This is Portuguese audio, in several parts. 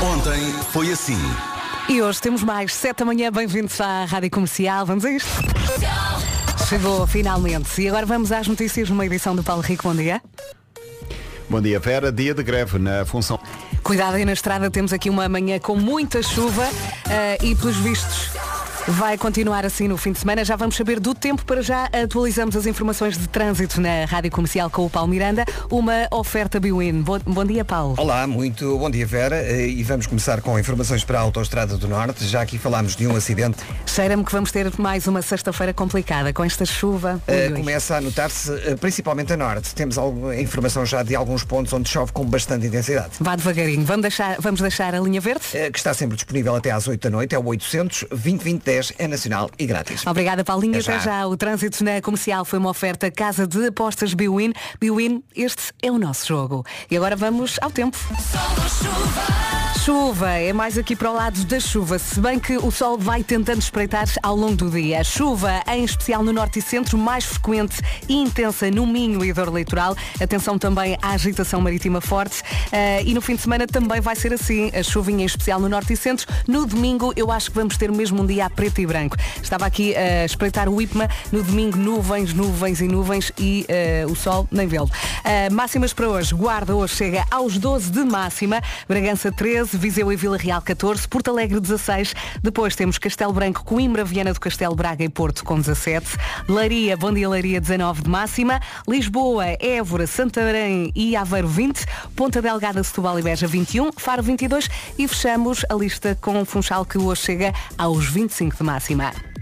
Ontem foi assim. E hoje temos mais sete da manhã, bem-vindos à Rádio Comercial. Vamos a isto? Chegou finalmente. E agora vamos às notícias numa edição do Paulo Rico. Bom dia. Bom dia, Vera. Dia de greve na função. Cuidado aí na estrada, temos aqui uma manhã com muita chuva eh, e pelos vistos vai continuar assim no fim de semana. Já vamos saber do tempo para já. Atualizamos as informações de trânsito na Rádio Comercial com o Paulo Miranda. Uma oferta Biwin. Bom, bom dia, Paulo. Olá, muito bom dia Vera Eh, e vamos começar com informações para a Autostrada do Norte. Já aqui falámos de um acidente. Cheira-me que vamos ter mais uma sexta-feira complicada com esta chuva. Ui. começa a notar-se eh, principalmente a norte. Temos alguma informação já de alguns pontos onde chove com bastante intensidade. Vá devagarinho. Vamos deixar, vamos deixar a linha verde? Eh, Que está sempre disponível até às 8 da noite, é o 800 20 20 10, é nacional e grátis. Obrigada, Paulinho. Até já. já. O trânsito na comercial foi uma oferta Casa de Apostas Biwin. Biwin, este é o nosso jogo. E agora vamos ao tempo. Chuva, é mais aqui para o lado da chuva, se bem que o sol vai tentando espreitar ao longo do dia. Chuva, em especial no norte e centro, mais frequente e intensa no Minho e dor litoral. Atenção também à agitação marítima forte. Eh, e no fim de semana também vai ser assim. A chuvinha em especial no norte e centro. No domingo eu acho que vamos ter mesmo um dia a preto e branco. Estava aqui a espreitar o IPMA. No domingo nuvens, nuvens e nuvens e eh, o sol nem vê-lo. Eh, máximas para hoje. Guarda hoje chega aos 12 de máxima. Bragança 13, Viseu e Vila Real 14, Porto Alegre 16. Depois temos Castelo Branco, Coimbra, Viana do Castelo, Braga e Porto com 17. Leiria, Bom Dia Leiria 19 de máxima. Lisboa, Évora, Santarém e Aveiro 20. Ponta Delgada, Setúbal e Beja 21. Faro 22. E fechamos a lista com Funchal que hoje chega aos 25 de máxima.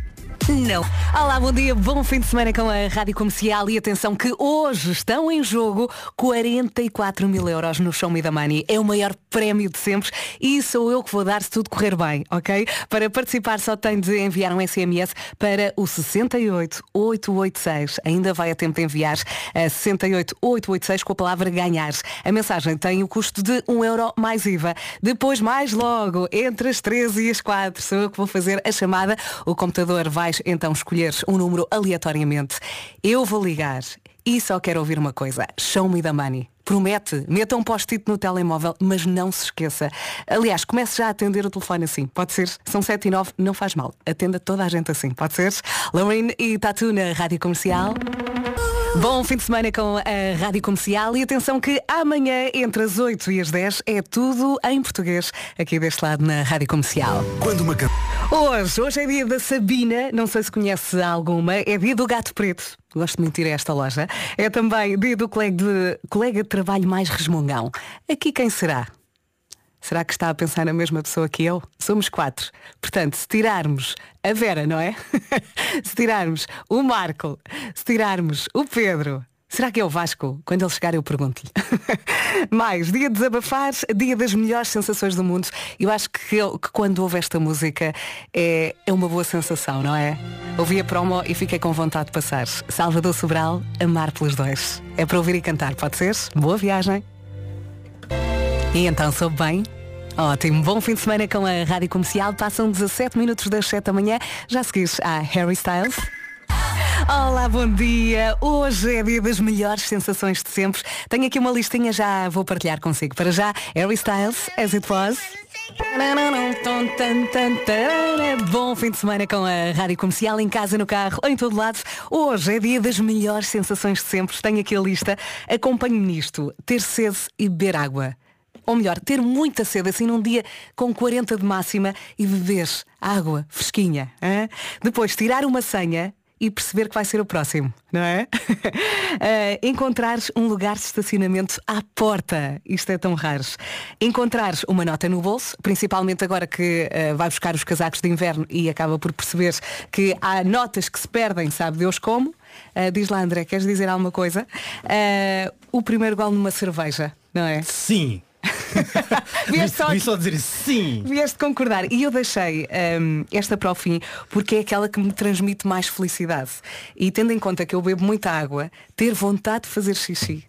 Não. Olá, bom dia, bom fim de semana com a Rádio Comercial e atenção que hoje estão em jogo 44 mil euros no Show Me the Money. É o maior prémio de sempre e sou eu que vou dar se tudo correr bem, ok? Para participar só tem de enviar um SMS para o 68886. Ainda vai a tempo de enviar a 68886 com a palavra ganhar. A mensagem tem o custo de 1 euro mais IVA. Depois, mais logo, entre as 13 e as 4, sou eu que vou fazer a chamada. O computador vai então escolher um número aleatoriamente. Eu vou ligar e só quero ouvir uma coisa. Show me the money. Promete, meta um post-it no telemóvel, mas não se esqueça. Aliás, comece já a atender o telefone assim. Pode ser? São 7 e 9, não faz mal. Atenda toda a gente assim. Pode ser? Lorraine e Tatu na Rádio Comercial. Bom fim de semana com a Rádio Comercial e atenção que amanhã entre as 8 e as 10 é tudo em português aqui deste lado na Rádio Comercial. Quando uma. Hoje, hoje é dia da Sabina, não sei se conhece alguma, é dia do gato preto. Gosto muito de ir a esta loja. É também dia do colega de, colega de trabalho mais resmungão. Aqui quem será? Será que está a pensar na mesma pessoa que eu? Somos quatro. Portanto, se tirarmos a Vera, não é? se tirarmos o Marco, se tirarmos o Pedro, será que é o Vasco? Quando ele chegar eu pergunto-lhe. Mais, dia de desabafar, dia das melhores sensações do mundo. Eu acho que, eu- que quando ouve esta música é, é uma boa sensação, não é? Ouvi a promo e fiquei com vontade de passar. Salvador Sobral, amar pelos dois. É para ouvir e cantar, pode ser? Boa viagem. E então, soube bem? Ótimo, bom fim de semana com a Rádio Comercial. Passam 17 minutos das 7 da manhã. Já seguires a Harry Styles. Olá, bom dia. Hoje é dia das melhores sensações de sempre. Tenho aqui uma listinha, já vou partilhar consigo. Para já, Harry Styles, As It Was. Bom fim de semana com a Rádio Comercial, em casa, no carro, em todo lado. Hoje é dia das melhores sensações de sempre. Tenho aqui a lista. Acompanhe-me nisto. Ter sede e beber água. Ou melhor, ter muita sede, assim num dia com 40 de máxima e beber água fresquinha. hã? Depois, tirar uma senha e perceber que vai ser o próximo, não é? Eh, encontrar um lugar de estacionamento à porta. Isto é tão raro. Encontrar uma nota no bolso, principalmente agora que eh, vai buscar os casacos de inverno e acaba por perceber que há notas que se perdem, sabe Deus como. Eh, diz lá, André, queres dizer alguma coisa? O primeiro gol numa cerveja, não é? Sim. Vieste só só dizer sim. Vieste concordar. E eu deixei hum, esta para o fim porque é aquela que me transmite mais felicidade. E tendo em conta que eu bebo muita água, ter vontade de fazer xixi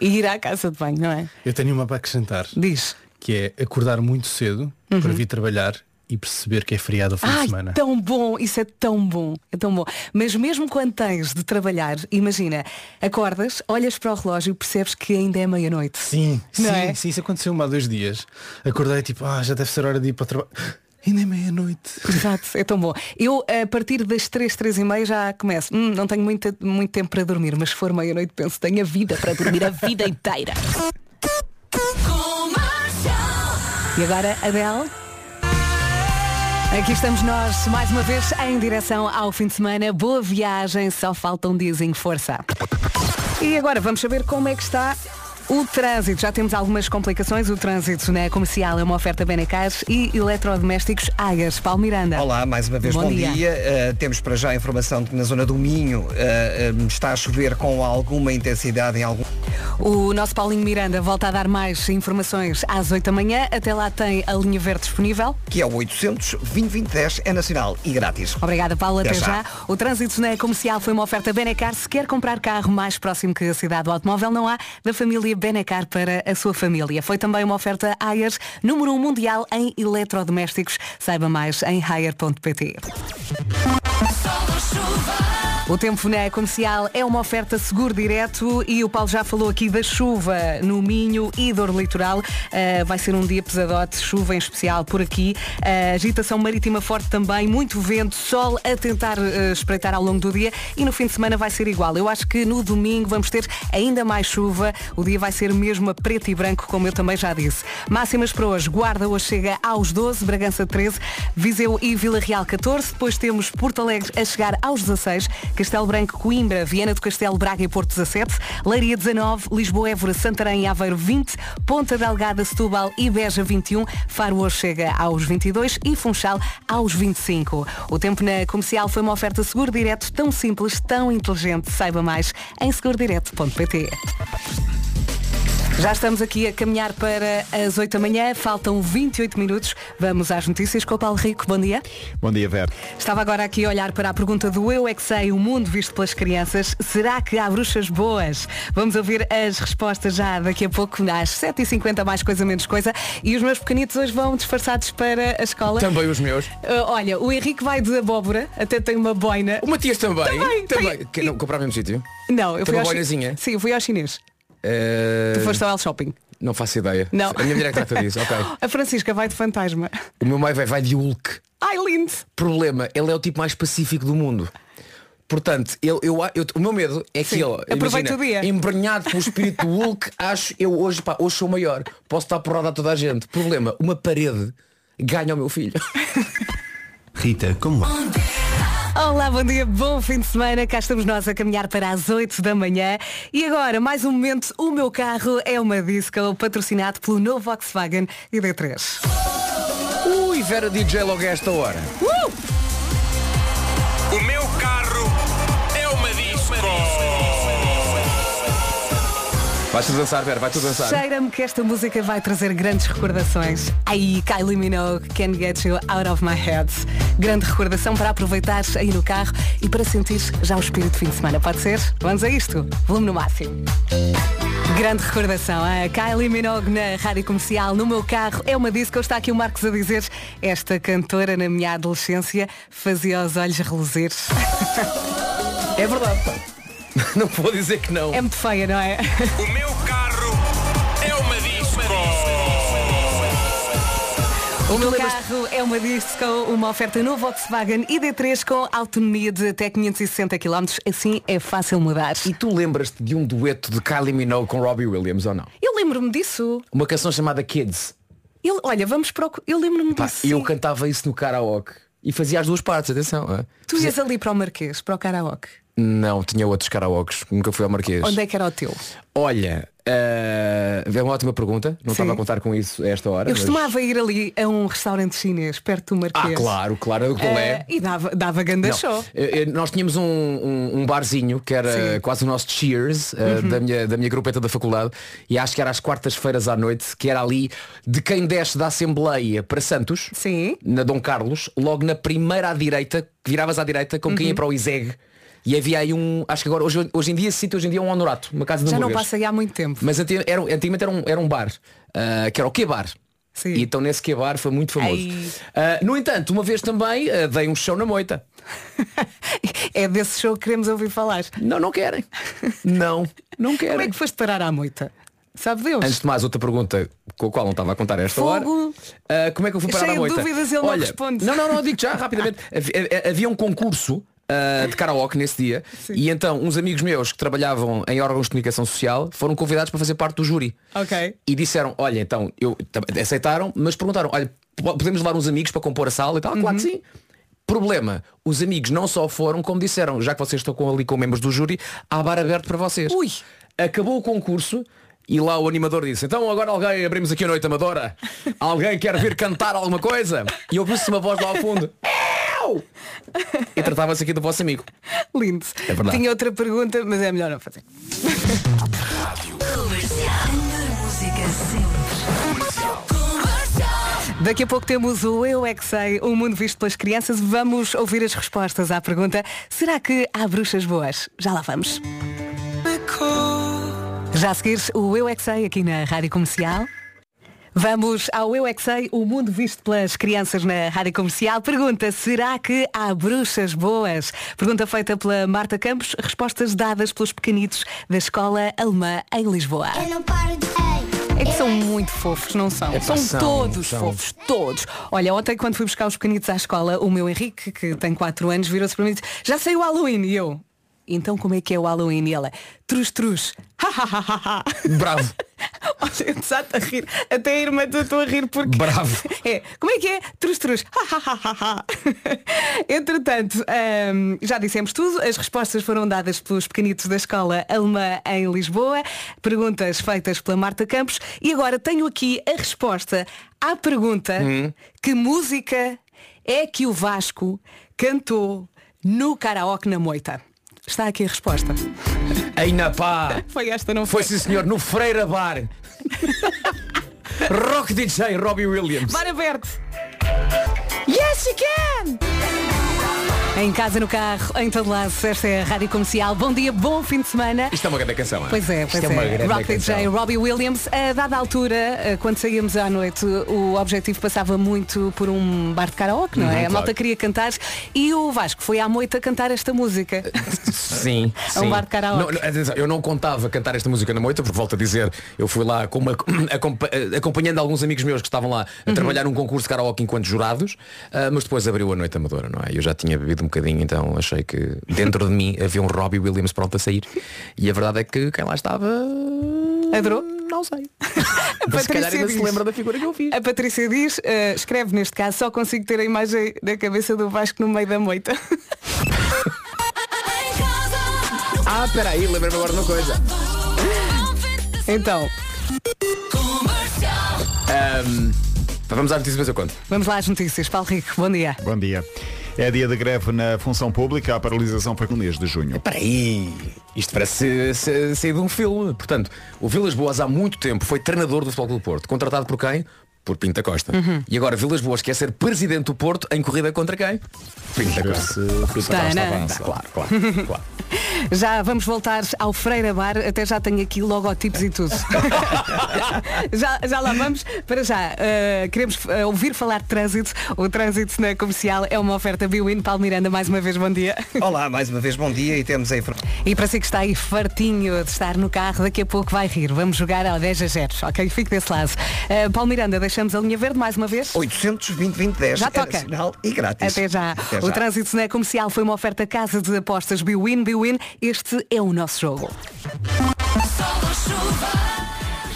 e ir à casa de banho, não é? Eu tenho uma para acrescentar. Diz. Que é acordar muito cedo Uhum. para vir trabalhar e perceber que é feriado ao fim de Ai, semana. tão bom, isso é tão bom, é tão bom. Mas mesmo quando tens de trabalhar, imagina, acordas, olhas para o relógio e percebes que ainda é meia-noite. Sim, sim, é? sim, isso aconteceu-me há dois dias. Acordei tipo, ah, já deve ser hora de ir para o trabalho. Ainda é meia-noite. Exato, é tão bom. Eu, a partir das 3, 3 e meia já começo. Hum, não tenho muito, muito tempo para dormir, mas se for meia-noite penso, tenho a vida para dormir a vida inteira. E agora, Adele? Aqui estamos nós, mais uma vez, em direção ao fim de semana. Boa viagem, só falta um diazinho, força. E agora vamos saber como é que está o trânsito. Já temos algumas complicações. O trânsito na comercial é uma oferta Benecar e eletrodomésticos Agas. Paulo Miranda. Olá, mais uma vez bom, dia. Uh, temos para já a informação de que na zona do Minho uh, uh, está a chover com alguma intensidade em algum. O nosso Paulinho Miranda volta a dar mais informações às 8 da manhã. Até lá tem a linha verde disponível. Que é o 800 2010 é nacional e grátis. Obrigada, Paulo. Até, Até já. já. O trânsito na comercial foi uma oferta Benecar. Se quer comprar carro mais próximo que a cidade do automóvel, não há da família Benecar para a sua família. Foi também uma oferta Ayers, número 1 mundial em eletrodomésticos. Saiba mais em hire.pt. O tempo na comercial é uma oferta seguro direto e o Paulo já falou aqui da chuva no Minho e dor litoral. Uh, vai ser um dia pesadote, chuva em especial por aqui. Uh, agitação marítima forte também, muito vento, sol a tentar uh, espreitar ao longo do dia e no fim de semana vai ser igual. Eu acho que no domingo vamos ter ainda mais chuva. O dia vai ser mesmo a preto e branco, como eu também já disse. Máximas para hoje. Guarda hoje chega aos 12, Bragança 13, Viseu e Vila Real 14. Depois temos Porto Alegre a chegar aos 16. Castelo Branco, Coimbra, Viana do Castelo, Braga e Porto 17, Leiria 19, Lisboa, Évora, Santarém e Aveiro 20, Ponta Delgada, Setúbal e Beja 21, Faro hoje chega aos 22 e Funchal aos 25. O tempo na comercial foi uma oferta seguro direto tão simples, tão inteligente. Saiba mais em segurodireto.pt. Já estamos aqui a caminhar para as 8 da manhã, faltam 28 minutos. Vamos às notícias com o Paulo Rico. Bom dia. Bom dia, Vera. Estava agora aqui a olhar para a pergunta do Eu é que sei, o mundo visto pelas crianças. Será que há bruxas boas? Vamos ouvir as respostas já daqui a pouco, às 7h50, mais coisa, menos coisa. E os meus pequenitos hoje vão disfarçados para a escola. Também os meus. Uh, olha, o Henrique vai de abóbora, até tem uma boina. O Matias também. Também, também. tem- Que não comprar no mesmo sítio? Não, eu Tem fui uma ao chi- boinazinha? Sim, eu fui ao chinês. Eh, Tu foste ao El Shopping. Não faço ideia. Não. A minha mulher é que trata disso, ok. A Francisca vai de fantasma. O meu meio vai, vai de Hulk. Ai, lindo! Problema, ele é o tipo mais pacífico do mundo. Portanto, eu, eu, eu- o meu medo é que Sim, ele, aproveita imagina, o dia. embrenhado pelo espírito do Hulk, acho eu hoje, pá, hoje sou maior. Posso estar porrada a toda a gente. Problema, uma parede ganha o meu filho. Rita, como Olá, bom dia, bom fim de semana. Cá estamos nós a caminhar para as 8 da manhã. E agora, mais um momento, o meu carro é uma disco patrocinado pelo novo Volkswagen ID3. Ui, Vera DJ logo a esta hora. O Vais tu dançar, Vera, vai tu dançar. Cheira-me que esta música vai trazer grandes recordações. Aí, Kylie Minogue, Can Get You Out of My Head. Grande recordação para aproveitar aí no carro e para sentir já o espírito de fim de semana. Pode ser? Vamos a isto. Volume no máximo. Grande recordação, a Kylie Minogue na rádio comercial, no meu carro, é uma disco. Está aqui o Marcos a dizer, esta cantora na minha adolescência fazia os olhos reluzir. É verdade. Não vou dizer que não. É muito feia, não é? O meu carro é uma disco. O meu carro é uma disco, uma oferta no Volkswagen ID3 com autonomia de até 560 km. Assim é fácil mudar. E tu lembras-te de um dueto de Kylie Minogue com Robbie Williams ou não? Eu lembro-me disso. Uma canção chamada Kids. Eu, olha, vamos para o... Eu lembro-me disso. eu cantava isso no karaoke. E fazia as duas partes, atenção. é? Tu ias ali para o Marquês, para o karaoke. Não, tinha outros karaokes. Nunca fui ao Marquês. Onde é que era o teu? Olha, eh, é uma ótima pergunta. Não Sim. estava a contar com isso a esta hora. Eu mas- costumava ir ali a um restaurante chinês, perto do Marquês. Ah, claro, claro. Qual é? Eh, e dava, dava ganda Não. show. Eh, Nós tínhamos um, um- um barzinho que era Sim. Uhum. quase o nosso cheers eh, da, minha, da minha grupeta da faculdade e acho que era às quartas-feiras à noite que era ali de quem desce da Assembleia para Santos Sim. na Dom Carlos logo na primeira à direita que viravas à direita como Uhum. quem ia para o ISEG e havia aí um acho que agora hoje, hoje em dia esse sítio hoje em dia é um honorato uma casa de Já não passa aí há muito tempo. mas anti- era, antigamente era um, era um bar ah, que era o que bar Sim. E então nesse que bar foi muito famoso. Ah, no entanto, uma vez também ah, dei um show na moita. É desse show que queremos ouvir falar. Não, não querem. Não, não querem. Como é que foste parar à moita? Sabe Deus? Antes de mais, outra pergunta com a qual não estava a contar a esta Fogo. hora. Ah, como é que eu fui parar Cheio à moita? dúvidas, ele não Olha, responde. Não, não, não, digo já rapidamente. Havia, havia um concurso ah, de karaoke nesse dia e então uns amigos meus que trabalhavam em órgãos de comunicação social foram convidados para fazer parte do júri. Ok. E disseram, olha, então, eu aceitaram, mas perguntaram, olha, po- podemos levar uns amigos para compor a sala e tal? Claro que sim. Problema, os amigos não só foram, como disseram, já que vocês estão com- ali com membros do júri, há bar aberto para vocês. Ui. Acabou o concurso e lá o animador disse, então agora alguém abrimos aqui a noite amadora. Alguém quer vir cantar alguma coisa? E ouviu-se uma voz lá ao fundo. Eu! E tratava-se aqui do vosso amigo. Lindo. É verdade. Tinha outra pergunta, mas é melhor não fazer. Daqui a pouco temos o Eu É Que Sei, o mundo visto pelas crianças. Vamos ouvir as respostas à pergunta Será que há bruxas boas? Já lá vamos. Já a seguir, o Eu É Que Sei aqui na Rádio Comercial. Vamos ao Eu É Que Sei, o mundo visto pelas crianças na Rádio Comercial. Pergunta, será que há bruxas boas? Pergunta feita pela Marta Campos, respostas dadas pelos pequenitos da Escola Alemã em Lisboa. Eu não paro de. Ei, É que são muito fofos, não são? são, são, todos são. fofos, todos. Olha, ontem quando fui buscar os pequenitos à escola, o meu Henrique, que tem 4 anos, virou-se para mim e disse, já sei o Halloween. E eu, então como é que é o Halloween? E ela, trus trus. Bravo. Olha, eu desato a rir. Até a irmã estou a rir porque. Bravo. É, como é que é? Trus trus. Entretanto, hum, já dissemos tudo. As respostas foram dadas pelos pequenitos da escola alemã em Lisboa. Perguntas feitas pela Marta Campos. E agora tenho aqui a resposta à pergunta que música é que o Vasco cantou no karaoke na moita? Está aqui a resposta. Ei na pá. Foi esta, não Foi foi? sim senhor, no Freira Bar. Rock DJ Robbie Williams. Bar aberto. Yes, you can! Em casa, no carro, em todo lado, esta é a Rádio Comercial. Bom dia, bom fim de semana. Isto é uma grande canção, é? Pois é, pois Isto é uma é. grande Rock DJ canção. Robbie Williams. A dada altura, eh, quando saíamos à noite, o objetivo passava muito por um bar de karaoke, não é? Uhum, a claro. malta queria cantar e o Vasco foi à moita cantar esta música. Sim, É um sim. bar de karaoke. Não, atenção, eu não contava cantar esta música na moita, porque volto a dizer, eu fui lá uma- acompa- acompanhando alguns amigos meus que estavam lá a Uhum. trabalhar num concurso de karaoke enquanto jurados, ah, mas depois abriu a noite amadora, não é? Eu já tinha bebido um bocadinho, então achei que dentro de mim havia um Robbie Williams pronto a sair. E a verdade é que quem lá estava. Adorou? Não sei. A Mas se calhar ainda se diz- lembra da figura que eu fiz. A Patrícia diz, eh, escreve neste caso, só consigo ter a imagem da cabeça do Vasco no meio da moita. Ah, peraí, lembrei-me agora de uma coisa. Então, Ahm, vamos às notícias, eu conto. vamos lá às notícias. Paulo Rico, bom dia. Bom dia. É dia de greve na função pública. A paralisação foi no mês de junho. Peraí, isto parece ser- sair de um filme. Portanto, o Vilas Boas há muito tempo foi treinador do Futebol Clube do Porto. Contratado por quem? Por Pinta Costa. E agora Vilas Boas quer ser presidente do Porto em corrida contra quem? Pinta Costa. Tana. Claro, claro, claro. Já vamos voltar ao Freira Bar, até já tenho aqui logotipos e tudo. já, já lá vamos. Para já, eh, queremos eh, ouvir falar de trânsito. O trânsito na comercial é uma oferta Biwin. Paulo Miranda, mais uma vez, bom dia. Olá, mais uma vez bom dia e temos a informação. E para si que está aí fartinho de estar no carro, daqui a pouco vai rir. Vamos jogar ao 10 a 0, ok? Fique desse lado. Eh, Paulo Miranda, deixamos a linha verde mais uma vez. 820 2010 Já é toca. nacional e grátis. Até já. Até O já. trânsito na comercial foi uma oferta casa de apostas Biwin. Biwin, este é o nosso jogo.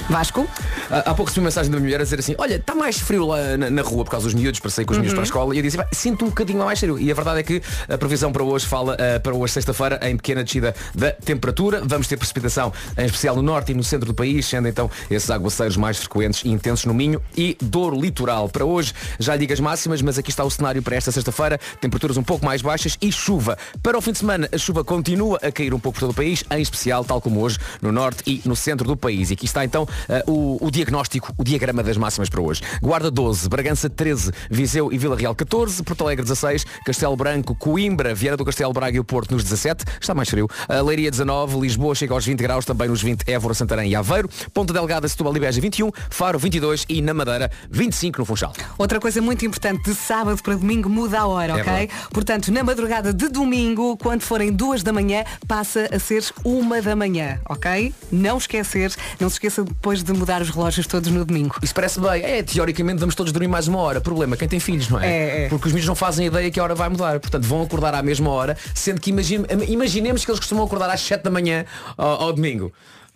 Vasco? Há há pouco recebi uma mensagem da minha mulher a dizer assim, olha, está mais frio lá na, na rua por causa dos miúdos, para sair com os miúdos para a escola. E eu disse, "Pá, sinto um bocadinho mais frio. E a verdade é que a previsão para hoje fala eh, para hoje, sexta-feira, em pequena descida da temperatura. Vamos ter precipitação, em especial no norte e no centro do país, sendo então esses aguaceiros mais frequentes e intensos no Minho e Douro Litoral. Para hoje, já digo as máximas, mas aqui está o cenário para esta sexta-feira. Temperaturas um pouco mais baixas e chuva. Para o fim de semana, a chuva continua a cair um pouco por todo o país, em especial, tal como hoje, no norte e no centro do país. E aqui está então eh, o, o diagnóstico, o diagrama das máximas para hoje. Guarda 12, Bragança 13, Viseu e Vila Real 14, Porto Alegre 16, Castelo Branco, Coimbra, Vieira do Castelo Braga e o Porto nos 17, está mais frio. A Leiria 19, Lisboa chega aos 20 graus, também nos 20 Évora, Santarém e Aveiro, Ponta Delgada, Setúbal e Beja 21, Faro 22 e na Madeira 25 no Funchal. Outra coisa muito importante, de sábado para domingo muda a hora, É ok? verdade. Portanto, na madrugada de domingo, quando forem duas da manhã, passa a ser uma da manhã, ok? Não esquecer, não se esqueça depois de mudar os relógios todos no domingo. Isso parece bem. É, teoricamente vamos todos dormir mais uma hora. Problema, quem tem filhos, não é? É, é. Porque os miúdos não fazem ideia que a hora vai mudar. Portanto, vão acordar à mesma hora, sendo que imagine- imaginemos que eles costumam acordar às 7 da manhã ao, ao domingo.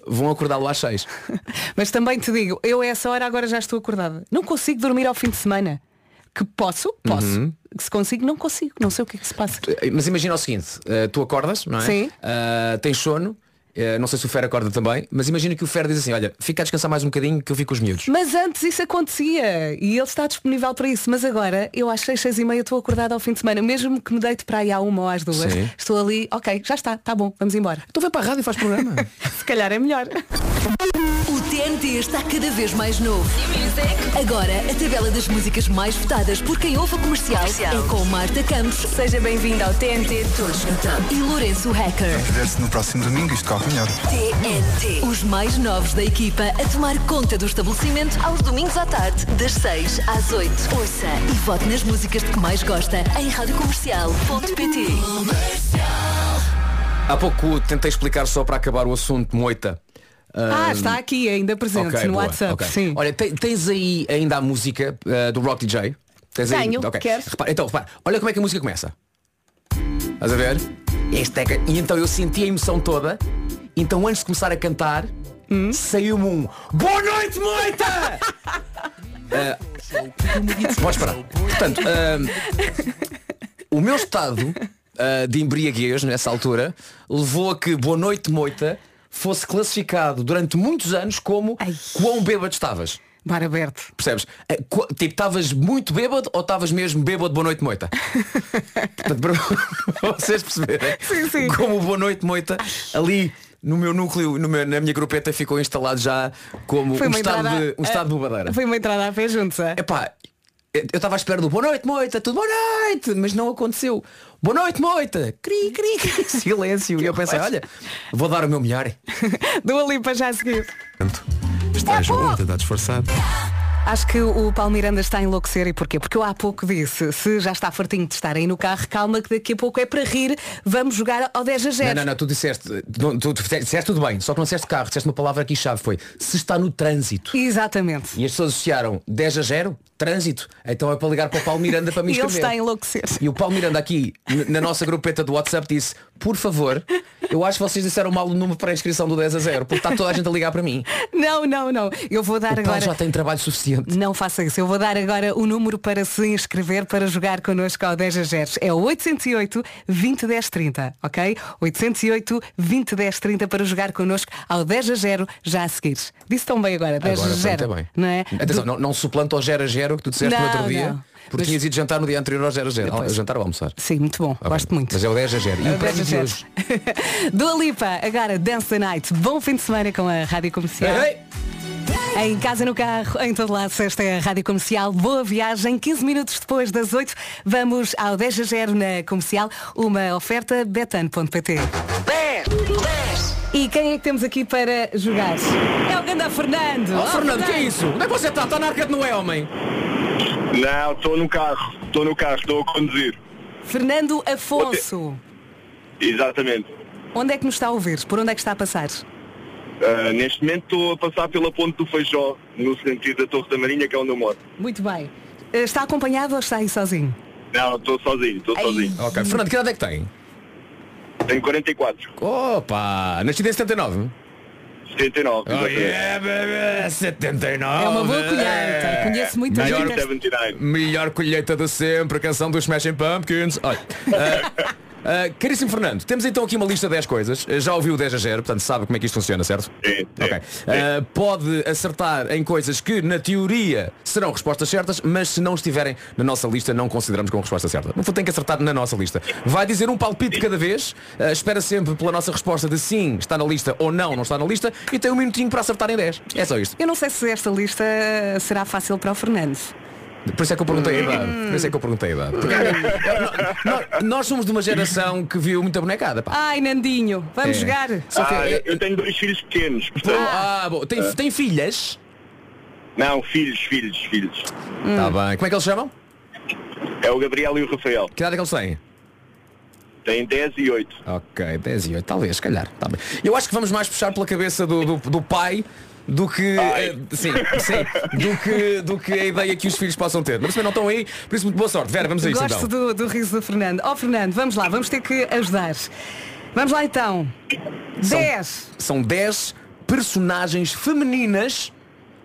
Vão acordá-lo às 6. Mas também te digo, eu a essa hora agora já estou acordada. Não consigo dormir ao fim de semana. Que posso? Posso. Uhum. Que se consigo, não consigo. Não sei o que é que se passa. Mas imagina o seguinte, eh, tu acordas, não é? Sim. Eh, tens sono, não sei se o Fer acorda também, mas imagina que o Fer diz assim, olha, fica a descansar mais um bocadinho que eu fico com os miúdos. Mas antes isso acontecia e ele está disponível para isso. Mas agora, eu às seis, seis e meia estou acordada ao fim de semana. Mesmo que me deite para aí à uma ou às duas, Sim. estou ali, ok, já está, tá bom, vamos embora. Então vem para a rádio e faz programa. Se calhar é melhor. O TNT está cada vez mais novo. Agora, a tabela das músicas mais votadas por quem ouve a comercial é com Marta Campos. Seja bem-vindo ao TNT Todos Cantamos. E Lourenço Hacker. Ver-se no próximo domingo, isto corre TNT. Os mais novos da equipa a tomar conta do estabelecimento aos domingos à tarde, das 6 às 8. Ouça e vote nas músicas de que mais gosta em radiocomercial.pt. Há pouco tentei explicar só para acabar o assunto moita. Ah, está aqui ainda presente Ok, no boa, WhatsApp. ok. Sim. Olha, te- tens aí ainda a música eh, do Rock DJ? Tens aí? Tenho, Ok. queres? Repara, então, repara, olha como é que a música começa. Estás a ver? Este é que- E então eu senti a emoção toda. Então antes de começar a cantar, Hum? saiu-me um Boa noite, moita! Eh, Podes parar. Portanto, eh, o meu estado eh, de embriaguez nessa altura levou a que Boa Noite Moita fosse classificado durante muitos anos como Ai. quão bêbado estavas. Bar aberto. Percebes? Tipo, estavas muito bêbado ou estavas mesmo bêbado Boa Noite Moita? Portanto, para vocês perceberem Sim, sim. como o Boa Noite Moita ali no meu núcleo, no meu- na minha grupeta ficou instalado já como um estado, de, um estado de bobadeira. Foi uma entrada a pé juntos, é? Epá, eu estava à espera do boa noite, moita, tudo boa noite, mas não aconteceu. Boa noite, moita, cri, cri, cri, silêncio. E eu pensei, olha, vou dar o meu melhor. Do ali para já a seguir. Estás a tentar disfarçar. Acho que o Paulo Miranda está a enlouquecer e porquê? Porque eu há pouco disse, se já está fartinho de estar aí no carro, calma que daqui a pouco é para rir, vamos jogar ao 10 a 0. Não, não, não, tu disseste, tu, tu disseste tudo bem, só que não disseste carro, disseste uma palavra aqui chave, foi se está no trânsito. Exatamente. E as pessoas associaram 10 a 0, trânsito. Então é para ligar para o Paulo Miranda para me E ele está a enlouquecer. E o Paulo Miranda aqui, na nossa grupeta do WhatsApp, disse, por favor, eu acho que vocês disseram mal o número para a inscrição do 10 a 0, porque está toda a gente a ligar para mim. Não, não, não. Eu vou dar O agora. já tem trabalho suficiente. Não faça isso. Eu vou dar agora o número para se inscrever para jogar connosco ao 10 a 0. É o 808 20 10 30, ok? 808 20 10 30 para jogar connosco ao 10 a 0 já a seguir. Disse tão bem agora, 10 Agora a 0. pronto, é bem. Não é? Atenção, não, não suplanta ao 0 a 0 que tu disseste no Não, outro dia. não. Porque tinhas ido jantar no dia anterior ao 0 a 0. Depois. Jantar ou almoçar? Sim, muito bom. Ok. Gosto muito. Mas é o 10 a 0. E É o o 10 a prémio de 0. hoje? Dua Lipa, agora Dance the Night. Bom fim de semana com a Rádio Comercial. Ei, ei! Em casa, no carro, em todo lado, esta é a Rádio Comercial. Boa viagem. 15 minutos depois das 8, vamos ao 10 a 0 na Comercial. Uma oferta betano.pt. 10, 10. E quem é que temos aqui para jogar? É o Ganda Fernando. Oh, Olá, Fernando, que é isso? Onde é que você está? Está na arca de Noé, homem. Não, estou no carro. Estou no carro, estou a conduzir. Fernando Afonso. Exatamente. Onde é que nos está a ouvir? Por onde é que está a passar? Ah, neste momento estou a passar pela ponte do Feijó, no sentido da Torre da Marinha, que é onde eu moro. Muito bem. Eh, Está acompanhado ou está aí sozinho? Não, estou sozinho, estou sozinho. Ok. Fernando, que idade é que tem? Tenho 44, Opa! Nascido em 79? 79, Oh yeah, baby! 79! É uma boa colheita. Conheço muita Melhor, gente. 79. melhor colheita de sempre, canção dos Smashing Pumpkins. Olha, Ah, caríssimo Fernando, temos então aqui uma lista de 10 coisas. Ah, Já ouviu o 10 a 0, portanto sabe como é que isto funciona, certo? Sim. Ok. Ah, pode acertar em coisas que, na teoria, serão respostas certas, mas se não estiverem na nossa lista, não consideramos como resposta certa. No fundo, tem que acertar na nossa lista. Vai dizer um palpite cada vez, espera sempre pela nossa resposta de sim, está na lista ou não, não está na lista, e tem um minutinho para acertar em 10. É só isto. Eu não sei se esta lista será fácil para o Fernando. Por isso é que eu perguntei a idade. Por isso é que eu perguntei a idade. Porque, eh, nós, nós somos de uma geração que viu muita bonecada. Pá. Ai, Nandinho, vamos É. jogar. Só que- Ah, eu eu tenho dois filhos pequenos, portanto. Ah, bom. Tem, tem filhas? Não, filhos, filhos, filhos. Está bem. Como é que eles chamam? É o Gabriel e o Rafael. Que idade é que eles têm? Têm 10 e 8. Ok, 10 e 8, talvez, se calhar. Tá bem. Eu acho que vamos mais puxar pela cabeça do, do, do pai do que, eh, sim, sim, do que do que a ideia que os filhos possam ter. Mas também não estão aí, por isso muito boa sorte. Vera, vamos a isso Gosto então. do, do riso do Fernando. Ó Fernando, vamos lá, vamos ter que ajudar. Vamos lá então. São- 10. São 10 personagens femininas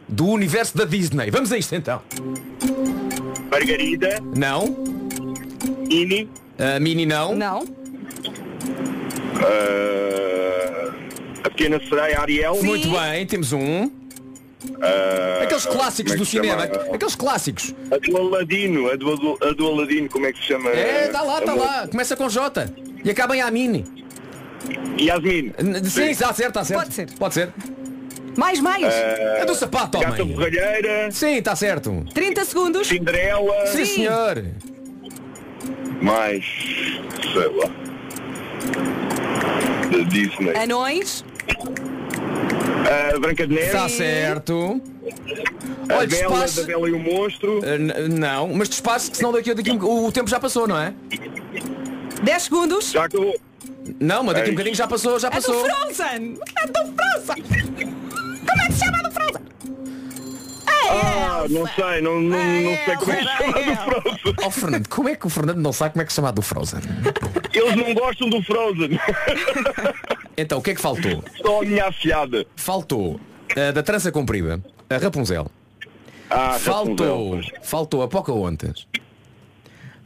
do universo da Disney. Vamos a isto então. Margarida, Não. Ini, A Mini não. Não. ah, a pequena sereia Ariel. Muito bem, temos um. ah, Aqueles clássicos do é se cinema. chama? Aqueles clássicos. A do Aladino, a do, a do Aladino, como é que se chama? É, está lá, está lá. Começa com J. E acaba em Amini. Yasmin. Sim, está certo, está certo. Pode ser. Pode ser. Mais, mais. É do sapato, Gata homem. Borralheira, Sim, está certo. 30 segundos. Cinderela, Sim, senhor. mais, sei lá, da Disney. Anões. A Branca de Neve, Está certo. a Olha, Bela, despacho. da Bela e o Monstro. Uh, Não, mas despacho, que senão daqui, daqui o, o tempo já passou, não é? 10 segundos. Já acabou. Não, mas daqui um Ei. bocadinho já passou, já É do passou. Frozen. É do Frozen. Como é que se chama do Frozen? Ah, não sei, não, não, não sei como é que se chama do Frozen. Oh Fernando, como é que o Fernando não sabe como é que se chama do Frozen? Eles não gostam do Frozen. Então, o que é que faltou? Só a minha afiada. Faltou uh, da trança comprida, a Rapunzel. Ah, Faltou, Rapunzel. faltou a Pocahontas.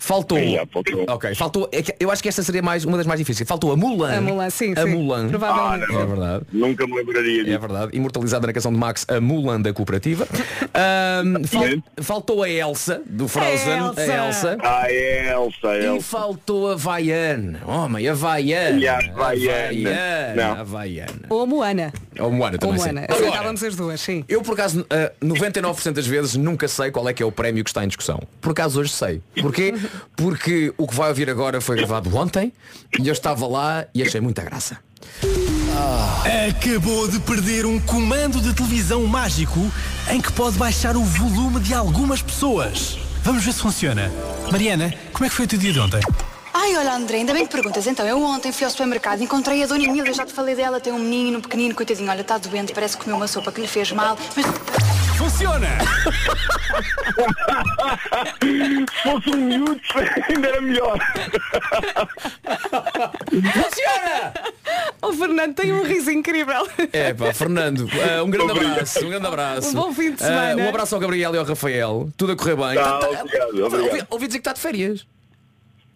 Faltou. A Pocahontas. Ok, faltou. é Eu acho que esta seria mais uma das mais difíceis. Faltou a Mulan. A Mulan, sim, A sim. Mulan. Provavelmente. É verdade. Nunca me lembraria É disso. verdade, imortalizada na canção de Max, a Mulan da cooperativa. Ahm, fal- faltou a Elsa, do Frozen, Elsa. a Elsa. Ah, é Elsa, E Elsa. faltou a Vaiana. Homem, a Vaiana. E a A Havaiana. Havaiana. Não. A. Ou a Moana. Ou Moana Ou também. Moana. sim. Agora, Aceitávamos as duas, sim. eu por acaso, ah, 99% das vezes nunca sei qual é que é o prémio que está em discussão. Por acaso hoje sei. Porquê? Porque o que vai ouvir agora foi gravado ontem e eu estava lá e achei muita graça. Acabou de perder um comando de televisão mágico em que pode baixar o volume de algumas pessoas. Vamos ver se funciona. Mariana, como é que foi o teu dia de ontem? Ai, olha André, ainda bem que perguntas. Então, eu ontem fui ao supermercado, encontrei a Dona Emília, já te falei dela, tem um menino pequenino, coitadinho, olha, está doente, parece que comeu uma sopa que lhe fez mal, mas Funciona! Se fosse um miúdo, ainda era melhor. Funciona! O Fernando tem um riso incrível. É pá, Fernando, ah, um grande Obrigado. abraço, um grande abraço. Um bom fim de Ah, semana. um abraço ao Gabriel e ao Rafael. Tudo a correr bem. Tá, Tá- tá- obrigado, obrigado. Ouvi, ouvi dizer que está de férias.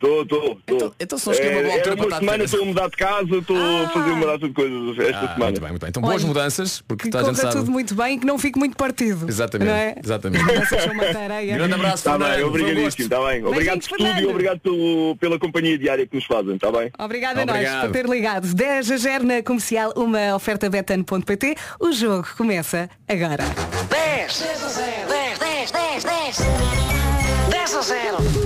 Estou, estou, Então- estou. então só escolhi uma boa É, altura é para semana estou a mudar de casa, estou a fazer uma data de coisas esta Ah, semana. muito bem, muito bem. Então boas Olha, mudanças, porque Que toda a gente sabe. tudo muito bem e que não fique muito partido. Exatamente, é? exatamente. Grande abraço, Está Fernando. Tá bem, obrigadíssimo, está bem. Obrigado por tudo e obrigado pelo, pela companhia diária que nos fazem, está bem? Obrigada a nós por ter ligado. 10 a 0 na comercial, uma oferta betano.pt. O jogo começa agora. 10 10 10 10 10 10 a 0 10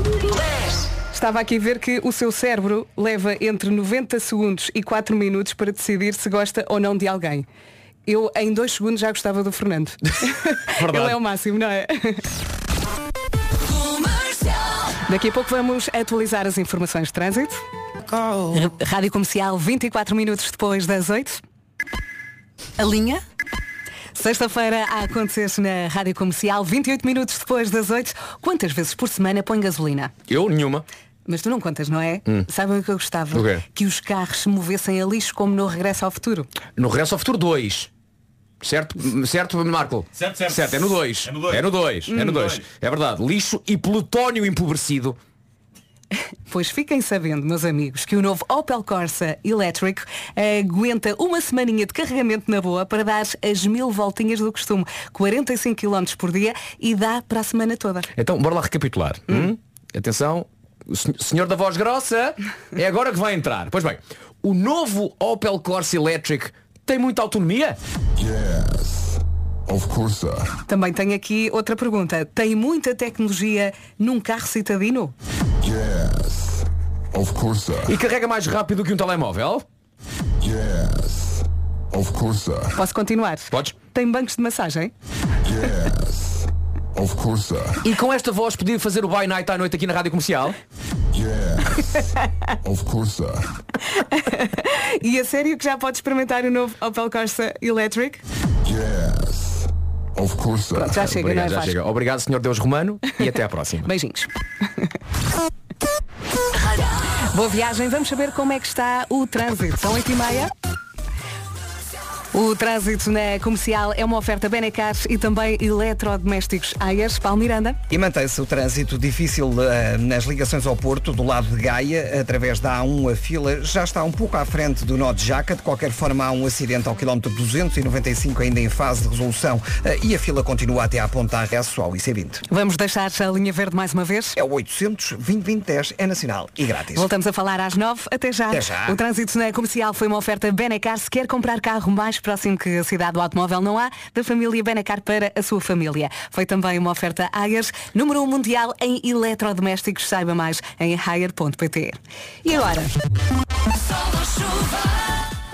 Estava aqui a ver que o seu cérebro leva entre 90 segundos e 4 minutos para decidir se gosta ou não de alguém. Eu em 2 segundos já gostava do Fernando. Ele é o máximo, não é? Daqui a pouco vamos atualizar as informações de trânsito. Rádio Comercial 24 minutos depois das 8. A linha. Sexta-feira a acontecer na Rádio Comercial, 28 minutos depois das 8. Quantas vezes por semana põe gasolina? Eu, nenhuma. Mas tu não contas, não é? Sabem o que eu gostava? O quê? Que os carros se movessem a lixo como no Regresso ao Futuro. No Regresso ao Futuro 2. Certo, certo, Marco? Certo, certo. Certo, é no 2. É no dois. É no 2. É no 2. É verdade. Lixo e plutónio empobrecido. Pois fiquem sabendo, meus amigos, que o novo Opel Corsa elétrico aguenta uma semaninha de carregamento na boa para dar as mil voltinhas do costume, 45 km por dia e dá para a semana toda. Então, bora lá recapitular. Hum? Atenção, o sen- senhor da voz grossa é agora que vai entrar. Pois bem, o novo Opel Corsa Electric tem muita autonomia? Yes, of course. sir. Também tenho aqui outra pergunta. Tem muita tecnologia num carro citadino? Yes, of course. sir. E carrega mais rápido que um telemóvel? Yes, of course. sir. Posso continuar? Podes. Tem bancos de massagem? Yes, of course. sir. E com esta voz podia fazer o by night à noite aqui na rádio comercial? Yes, of course. sir. E a sério que já pode experimentar o novo Opel Corsa Electric? Yes, of course. sir. Já chega, Obrigado, é já chega. Obrigado, senhor Deus Romano, e até à próxima. Beijinhos. Boa viagem, vamos saber como é que está o trânsito. São 8 e meia. O trânsito na comercial é uma oferta Benecar e também eletrodomésticos Ayers. Paulo Miranda. E mantém-se o trânsito difícil eh, nas ligações ao Porto, do lado de Gaia, através da A1 a fila já está um pouco à frente do nó de Jaca. De qualquer forma, há um acidente ao quilómetro 295 ainda em fase de resolução eh, e a fila continua até à ponta acesso ao IC20. Vamos deixar a linha verde mais uma vez. É o 800 2010 é nacional e grátis. Voltamos a falar às 9. Até já. Até já. O trânsito na comercial foi uma oferta Benecar. Se quer comprar carro mais próximo que a cidade do automóvel não há, da família Benecar para a sua família. Foi também uma oferta Ayers, número 1 mundial em eletrodomésticos. Saiba mais em hire.pt. E agora?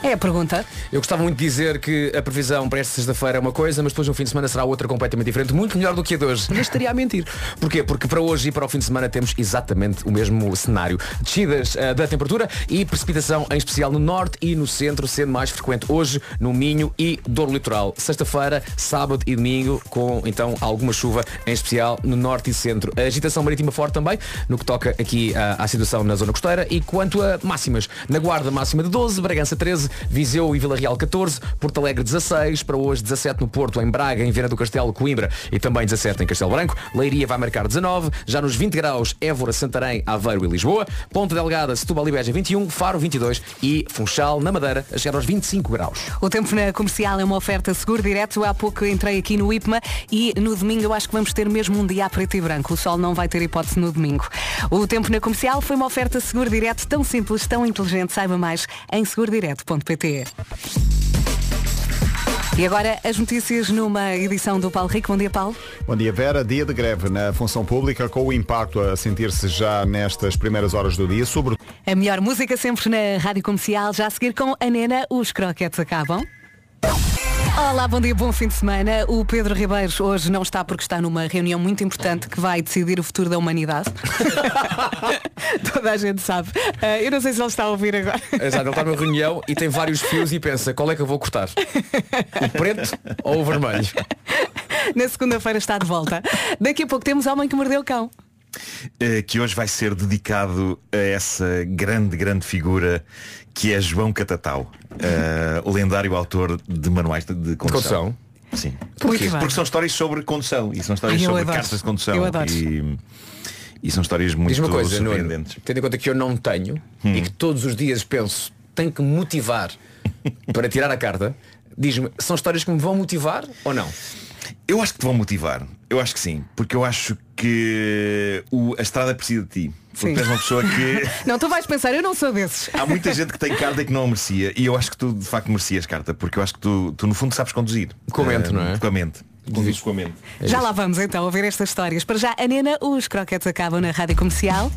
É a pergunta. Eu gostava muito de dizer que a previsão para esta sexta-feira é uma coisa, mas depois no fim de semana será outra completamente diferente, muito melhor do que a de hoje. Mas estaria a mentir. Porquê? Porque para hoje e para o fim de semana temos exatamente o mesmo cenário. Descidas eh, da temperatura e precipitação, em especial no norte e no centro, sendo mais frequente hoje no Minho e Douro Litoral. Sexta-feira, sábado e domingo, com então alguma chuva, em especial no norte e centro. A agitação marítima forte também, no que toca aqui à, à situação na zona costeira. E quanto a máximas, na Guarda máxima de 12, Bragança 13, Viseu e Vila Real 14, Porto Alegre 16, para hoje 17 no Porto, em Braga, em Viana do Castelo, Coimbra e também 17 em Castelo Branco, Leiria vai marcar 19, já nos 20 graus Évora, Santarém, Aveiro e Lisboa, Ponta Delgada, Setúbal e Beja 21, Faro 22 e Funchal, na Madeira, a chegar aos 25 graus. O tempo na comercial é uma oferta seguro direto. Há pouco entrei aqui no IPMA e no domingo eu acho que vamos ter mesmo um dia preto e branco. O sol não vai ter hipótese no domingo. O tempo na comercial foi uma oferta seguro direto tão simples, tão inteligente. Saiba mais em E agora as notícias numa edição do Paulo Rico. Bom dia, Paulo. Bom dia, Vera. Dia de greve na função pública, com o impacto a sentir-se já nestas primeiras horas do dia, sobre A melhor música sempre na rádio comercial. Já a seguir com a Nena, os croquetes acabam. Olá, bom dia, bom fim de semana. O Pedro Ribeiros hoje não está porque está numa reunião muito importante que vai decidir o futuro da humanidade. Toda a gente sabe. Ah, eu não sei se ele está a ouvir agora. Exato, ele está numa reunião e tem vários fios e pensa, qual é que eu vou cortar? O preto ou o vermelho? Na segunda-feira está de volta. Daqui a pouco temos Homem que Mordeu o Cão. eh, que hoje vai ser dedicado a essa grande, grande figura que é João Catatau, eh, o lendário autor de manuais de, de condução. condução? Sim. Bem. Porque são histórias sobre condução e são histórias Ai, sobre adoro. cartas de condução. Eu adoro. E, e são histórias muito Diz uma coisa, Nuno, surpreendentes. tendo em conta que eu não tenho Hum. e que todos os dias penso, tenho que me motivar para tirar a carta, diz-me, são histórias que me vão motivar ou não? Eu acho que te vão motivar. Eu acho que sim. Porque eu acho que o- a estrada precisa de ti. Porque Sim. és uma pessoa que. Não, tu vais pensar, eu não sou desses. Há muita gente que tem carta e que não a merecia e eu acho que tu de facto merecias carta porque eu acho que tu, tu no fundo sabes conduzir Com a mente, Eh, não é? Com a mente Conduzes com a mente Já lá vamos então ouvir estas histórias. Para já, a Nena, os croquetes acabam na rádio comercial.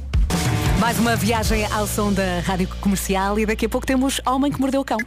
Mais uma viagem ao som da rádio comercial e daqui a pouco temos Homem que Mordeu o Cão.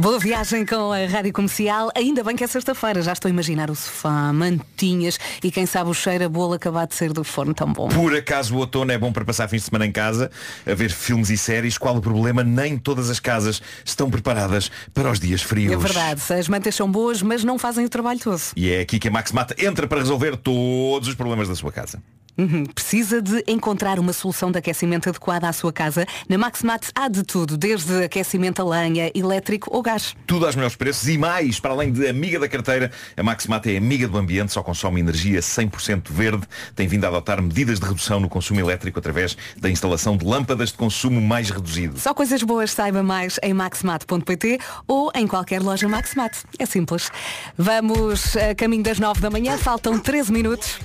Boa viagem com a rádio comercial. Ainda bem que é sexta-feira. Já estou a imaginar o sofá, mantinhas e quem sabe o cheiro a bolo acabado de sair do forno tão bom. Por acaso o outono é bom para passar fins de semana em casa A ver filmes e séries Qual o problema? Nem todas as casas estão preparadas para os dias frios É verdade, as mantas são boas, mas não fazem o trabalho todo. E é aqui que a Max Mata entra para resolver todos os problemas da sua casa Uhum. Precisa de encontrar uma solução de aquecimento adequada à sua casa. Na Maximat há de tudo, desde aquecimento a lenha, elétrico ou gás. Tudo aos melhores preços e mais, para além de amiga da carteira, a Maximat é amiga do ambiente, só consome energia 100% verde, tem vindo a adotar medidas de redução no consumo elétrico através da instalação de lâmpadas de consumo mais reduzido. Só coisas boas, saiba mais em maxmat.pt ou em qualquer loja Maxmat. É simples. Vamos a caminho das 9 da manhã, faltam 13 minutos.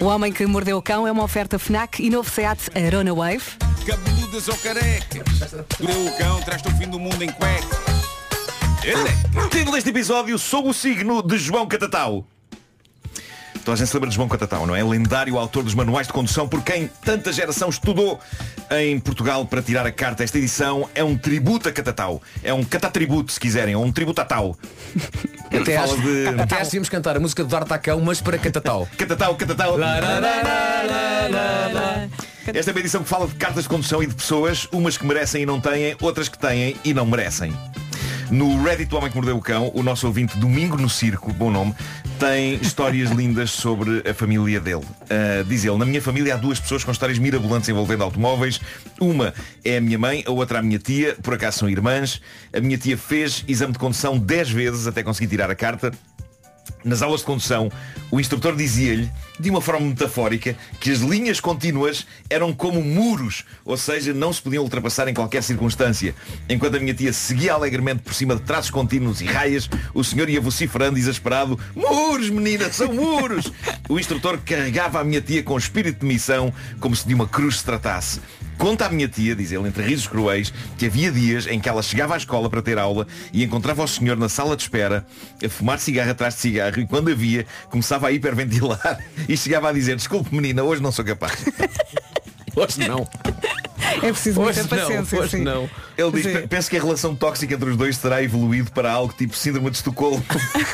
O Homem que Mordeu o Cão é uma oferta FNAC e novo SEAT Arona Wave. Cabeludas ou carecas Mordeu o cão, traz-te o fim do mundo em cueca Ele Título deste episódio, sob o signo de João Catatau. Então a gente se lembra de João Catatau, não é? Lendário autor dos manuais de condução por quem tanta geração estudou em Portugal para tirar a carta. Esta edição é um tributo a Catatau. É um catatributo, se quiserem, ou um tributatau. Até Fala acho, de- até acho íamos cantar a música do D'Artacão, mas para Catatau. Catatau, Catatau. Esta é uma edição que fala de cartas de condução e de pessoas, umas que merecem e não têm, outras que têm e não merecem. No Reddit do Homem que Mordeu o Cão, o nosso ouvinte Domingo no Circo, bom nome, tem histórias lindas sobre a família dele. Ah, diz ele, na minha família há duas pessoas com histórias mirabolantes envolvendo automóveis. Uma é a minha mãe, a outra a minha tia, por acaso são irmãs. A minha tia fez exame de condução 10 vezes até conseguir tirar a carta. Nas aulas de condução, o instrutor dizia-lhe, de uma forma metafórica, que as linhas contínuas eram como muros, ou seja, não se podiam ultrapassar em qualquer circunstância. Enquanto a minha tia seguia alegremente por cima de traços contínuos e raias, o senhor ia vociferando exasperado, muros, menina, são muros! O instrutor carregava a minha tia com espírito de missão, como se de uma cruz se tratasse. Conta a minha tia, diz ele, entre risos cruéis, que havia dias em que ela chegava à escola para ter aula e encontrava o senhor na sala de espera a fumar cigarro atrás de cigarro e quando havia começava a hiperventilar e chegava a dizer, desculpe menina, hoje não sou capaz. hoje não. É preciso Hoje muita não, paciência. hoje sim. não. Ele diz, Sim. "Pe- penso que a relação tóxica entre os dois terá evoluído para algo tipo síndrome de Estocolmo.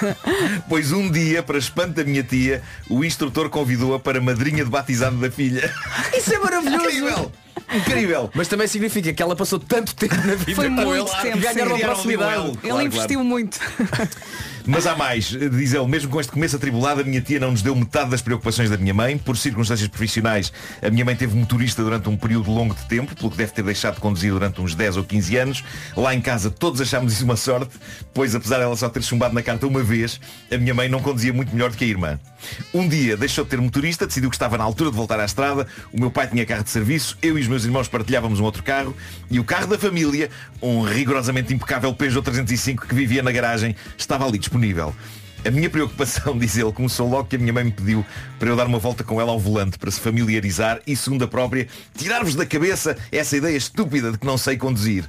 pois um dia, para espanto da minha tia, o instrutor convidou-a para madrinha de batizado da filha. Isso é maravilhoso. Incrível. Incrível. Mas também significa que ela passou tanto tempo na vida Foi com muito ele tempo, ganharam sim. a proximidade. Claro, Ele claro. investiu muito. Mas há mais, diz ele, mesmo com este começo atribulado, a minha tia não nos deu metade das preocupações da minha mãe. Por circunstâncias profissionais, a minha mãe teve motorista durante um período longo de tempo, pelo que deve ter deixado de conduzir durante uns 10 ou 15 anos. Lá em casa todos achámos isso uma sorte, pois apesar dela só ter chumbado na carta uma vez, a minha mãe não conduzia muito melhor do que a irmã. Um dia deixou de ter motorista, decidiu que estava na altura de voltar à estrada, o meu pai tinha carro de serviço, eu e os meus irmãos partilhávamos um outro carro e o carro da família, um rigorosamente impecável Peugeot 305 que vivia na garagem, estava ali disponível. A minha preocupação, diz ele, começou logo que a minha mãe me pediu para eu dar uma volta com ela ao volante para se familiarizar e, segundo a própria, tirar-vos da cabeça essa ideia estúpida de que não sei conduzir.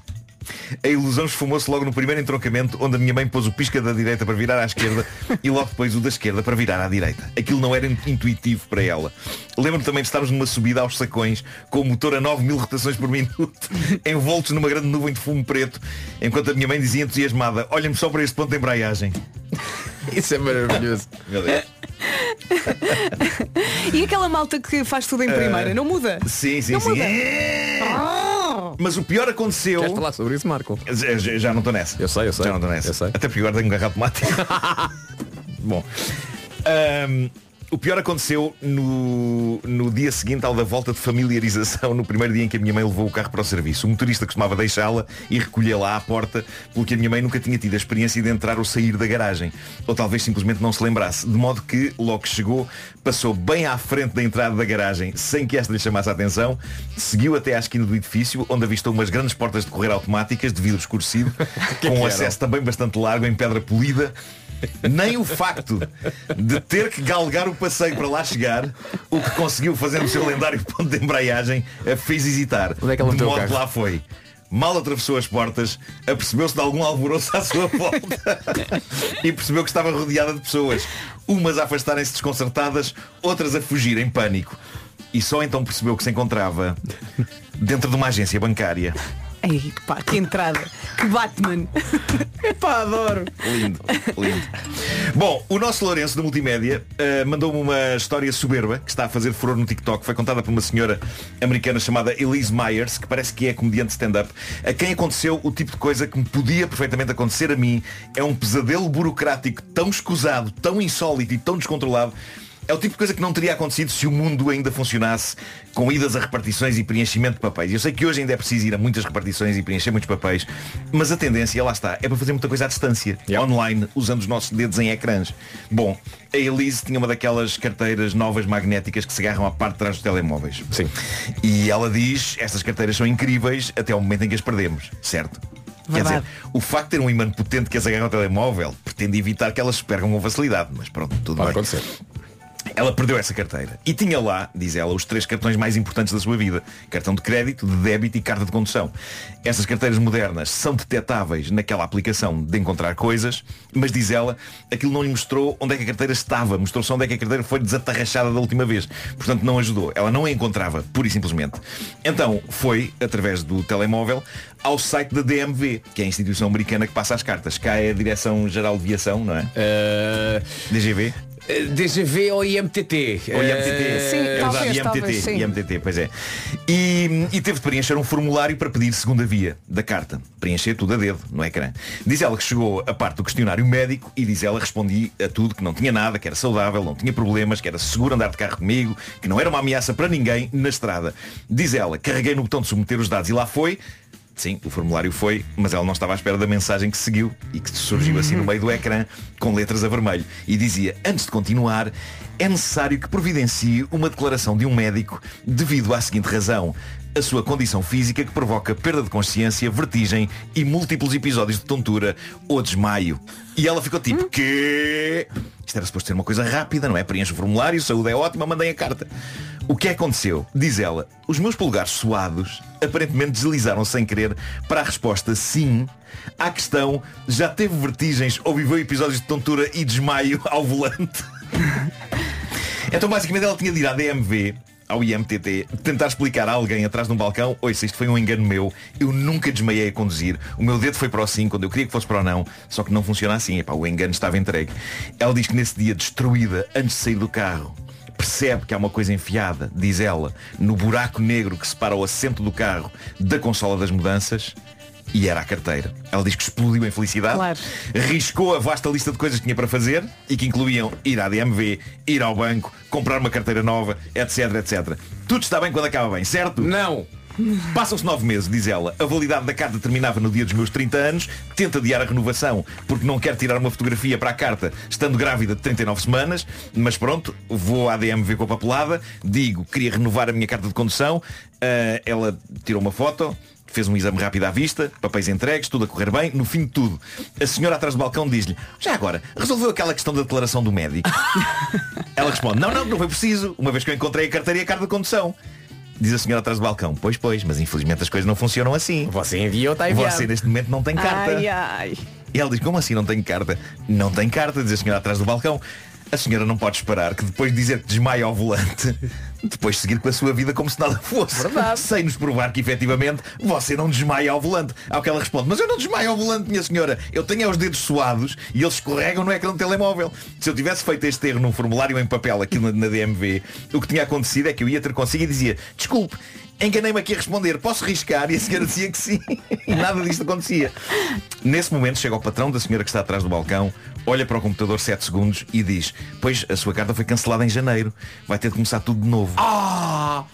A ilusão esfumou-se logo no primeiro entroncamento, onde a minha mãe pôs o pisca da direita para virar à esquerda e logo depois o da esquerda para virar à direita. Aquilo não era intuitivo para ela. Lembro-me também de estarmos numa subida aos sacões, com o motor a 9 mil rotações por minuto, envoltos numa grande nuvem de fumo preto, enquanto a minha mãe dizia entusiasmada, olha-me só para este ponto de embreagem. Isso é maravilhoso. Meu Deus. E aquela malta que faz tudo em Eh, primeira, não muda? Sim, sim, não sim. muda. Mas o pior aconteceu. Queres falar sobre isso, Marco? Já, já- não estou nessa. Eu sei, eu sei. Já não estou nessa. Eu sei. Até porque agora tenho um carro automático. Bom. ahm, o pior aconteceu no, no dia seguinte ao da volta de familiarização, no primeiro dia em que a minha mãe levou o carro para o serviço. O motorista costumava deixá-la e recolhê-la à porta, porque a minha mãe nunca tinha tido a experiência de entrar ou sair da garagem. Ou talvez simplesmente não se lembrasse. De modo que, logo que chegou, passou bem à frente da entrada da garagem, sem que esta lhe chamasse a atenção, seguiu até à esquina do edifício, onde avistou umas grandes portas de correr automáticas, de vidro escurecido, que com um acesso também bastante largo, em pedra polida. Nem o facto de ter que galgar o passeio para lá chegar, o que conseguiu fazer no seu lendário ponto de embreagem, a fez hesitar. Onde é que ela de modo que lá foi. Mal atravessou as portas, apercebeu-se de algum alvoroço à sua volta e percebeu que estava rodeada de pessoas, umas a afastarem-se desconcertadas, outras a fugir em pânico. E só então percebeu que se encontrava dentro de uma agência bancária. Ei, pá, que entrada. Que Batman. Epá, adoro. Lindo, lindo. Bom, o nosso Lourenço da Multimédia eh, mandou-me uma história soberba que está a fazer furor no TikTok. Foi contada por uma senhora americana chamada Elise Myers, que parece que é comediante stand-up, a quem aconteceu o tipo de coisa que me podia perfeitamente acontecer a mim. É um pesadelo burocrático tão escusado, tão insólito e tão descontrolado. É o tipo de coisa que não teria acontecido se o mundo ainda funcionasse com idas a repartições e preenchimento de papéis. Eu sei que hoje ainda é preciso ir a muitas repartições e preencher muitos papéis, mas a tendência, lá está, é para fazer muita coisa à distância, online, usando os nossos dedos em ecrãs. Bom, a Elise tinha uma daquelas carteiras novas magnéticas que se agarram à parte de trás dos telemóveis. Sim. E ela diz, estas carteiras são incríveis até ao momento em que as perdemos, certo? Quer dizer, o facto de ter um imã potente que as agarra ao telemóvel pretende evitar que elas se percam com facilidade, mas pronto, tudo Pode bem. acontecer. Ela perdeu essa carteira e tinha lá, diz ela, os três cartões mais importantes da sua vida. Cartão de crédito, de débito e carta de condução. Essas carteiras modernas são detetáveis naquela aplicação de encontrar coisas, mas diz ela, aquilo não lhe mostrou onde é que a carteira estava, mostrou só onde é que a carteira foi desatarrachada da última vez. Portanto, não ajudou. Ela não a encontrava, pura e simplesmente. Então, foi, através do telemóvel, ao site da DMV, que é a instituição americana que passa as cartas. Cá é a Direção-Geral de Viação, não é? DGV? DGV ou IMTT? Ou IMTT. Eh, Sim, É talvez, IMTT, sim. IMTT, pois é. E, e teve de preencher um formulário para pedir segunda via da carta. Preencher tudo a dedo no ecrã. Diz ela que chegou a parte do questionário médico e diz ela respondi a tudo que não tinha nada, que era saudável, não tinha problemas, que era seguro andar de carro comigo, que não era uma ameaça para ninguém na estrada. Diz ela, carreguei no botão de submeter os dados e lá foi. Sim, o formulário foi, mas ela não estava à espera da mensagem que seguiu e que surgiu assim no meio do ecrã com letras a vermelho. E dizia, antes de continuar, é necessário que providencie uma declaração de um médico devido à seguinte razão. A sua condição física que provoca perda de consciência, vertigem e múltiplos episódios de tontura ou desmaio. E ela ficou tipo, que Isto era suposto ser uma coisa rápida, não é? Preenche o formulário, saúde é ótima, mandem a carta. O que aconteceu? Diz ela, os meus polegares suados aparentemente deslizaram sem querer para a resposta sim à questão já teve vertigens ou viveu episódios de tontura e desmaio ao volante. então basicamente ela tinha de ir à DMV ao IMTT, tentar explicar a alguém atrás de um balcão, oi, se isto foi um engano meu, eu nunca desmaiei a conduzir, o meu dedo foi para o sim quando eu queria que fosse para o não, só que não funciona assim, epá, o engano estava entregue. Ela diz que nesse dia destruída, antes de sair do carro, percebe que há uma coisa enfiada, diz ela, no buraco negro que separa o assento do carro da consola das mudanças, e era a carteira. Ela diz que explodiu em felicidade, Claro. riscou a vasta lista de coisas que tinha para fazer e que incluíam ir à DMV, ir ao banco, comprar uma carteira nova, etc, etc. Tudo está bem quando acaba bem, certo? Não. Passam-se nove meses, diz ela. A validade da carta terminava no dia dos meus 30 anos. Tenta adiar a renovação porque não quer tirar uma fotografia para a carta estando grávida de 39 semanas. Mas pronto, vou à DMV com a papelada. Digo, queria renovar a minha carta de condução. Ah, ela tirou uma foto. Fez um exame rápido à vista, papéis entregues, tudo a correr bem. No fim de tudo, a senhora atrás do balcão diz-lhe Já agora, resolveu aquela questão da declaração do médico? Ela responde Não, não, não foi preciso, uma vez que eu encontrei a carteira e a carta de condução. Diz a senhora atrás do balcão Pois, pois, mas infelizmente as coisas não funcionam assim. Você enviou, está enviado. Você neste momento não tem carta. Ai, ai. E ela diz, como assim não tem carta? Não tem carta, diz a senhora atrás do balcão. A senhora não pode esperar que depois de dizer que desmaia ao volante, depois seguir com a sua vida como se nada fosse. Sem nos provar que efetivamente você não desmaia ao volante. Ao que ela responde, mas eu não desmaio ao volante, minha senhora. Eu tenho os dedos suados e eles escorregam no ecrã do telemóvel. Se eu tivesse feito este erro num formulário em papel aqui na, na DMV, o que tinha acontecido é que eu ia ter consigo e dizia, desculpe, enganei-me aqui a responder, posso riscar? E a senhora dizia que sim. E nada disto acontecia. Nesse momento chega o patrão da senhora que está atrás do balcão, olha para o computador 7 segundos e diz, pois a sua carta foi cancelada em janeiro, vai ter de começar tudo de novo. Ah!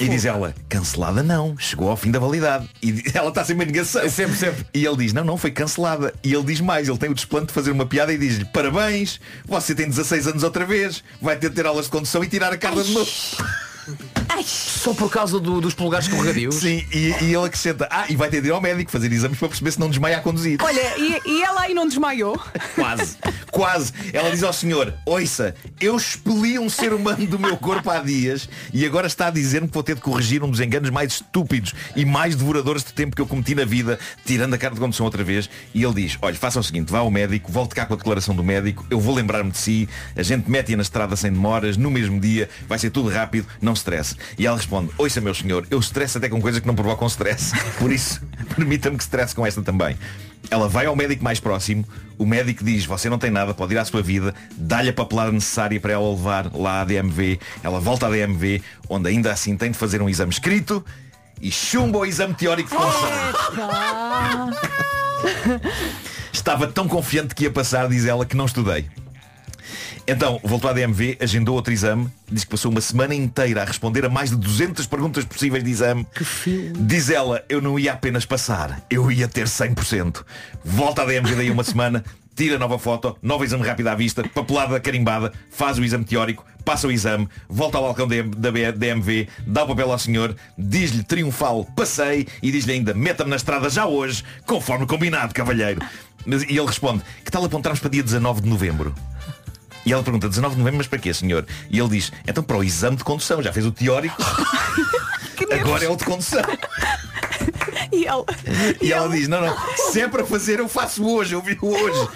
E diz ela, cancelada não, chegou ao fim da validade. E ela está sempre em negação. Sempre, sempre. E ele diz, não, não, foi cancelada. E ele diz mais, ele tem o desplante de fazer uma piada e diz-lhe, parabéns, você tem 16 anos outra vez, vai ter de ter aulas de condução e tirar a carta de novo. Só por causa do- dos polegares escorregadios? Sim, e, e ele acrescenta, ah, e vai ter de ir ao médico fazer exames para perceber se não desmaia a conduzir. Olha, e, e ela aí não desmaiou? Quase, quase. Ela diz ao senhor, ouça, eu expeli um ser humano do meu corpo há dias e agora está a dizer-me que vou ter de corrigir um dos enganos mais estúpidos e mais devoradores de tempo que eu cometi na vida, tirando a carta de condução outra vez. E ele diz, olha, faça o seguinte, vá ao médico, volte cá com a declaração do médico, eu vou lembrar-me de si, a gente mete-a na estrada sem demoras, no mesmo dia, vai ser tudo rápido, não stress. E ela responde, ouça meu senhor, eu stress até com coisas que não provocam stress. Por isso, permita-me que stress com esta também. Ela vai ao médico mais próximo, o médico diz, você não tem nada, pode ir à sua vida, dá-lhe a papelada necessária para ela levar lá à DMV, ela volta à DMV, onde ainda assim tem de fazer um exame escrito e chumba o exame teórico de. Estava tão confiante que ia passar, diz ela, que não estudei. Então, voltou à DMV, agendou outro exame, diz que passou uma semana inteira a responder a mais de 200 perguntas possíveis de exame. Que Diz ela, eu não ia apenas passar, eu ia ter 100%. Volta à DMV daí uma semana, tira nova foto, novo exame rápido à vista, papelada carimbada, faz o exame teórico, passa o exame, volta ao balcão da da DMV, dá o papel ao senhor, diz-lhe triunfal, passei, e diz-lhe ainda, meta-me na estrada já hoje, conforme combinado, cavalheiro. Mas, e ele responde, que tal apontarmos para dia 19 de novembro? E ela pergunta, 19 de novembro, mas para quê, senhor? E ele diz, então para o exame de condução, já fez o teórico, agora é o de condução. E ela, E ela diz, não, não, se é para fazer eu faço hoje, eu vi hoje.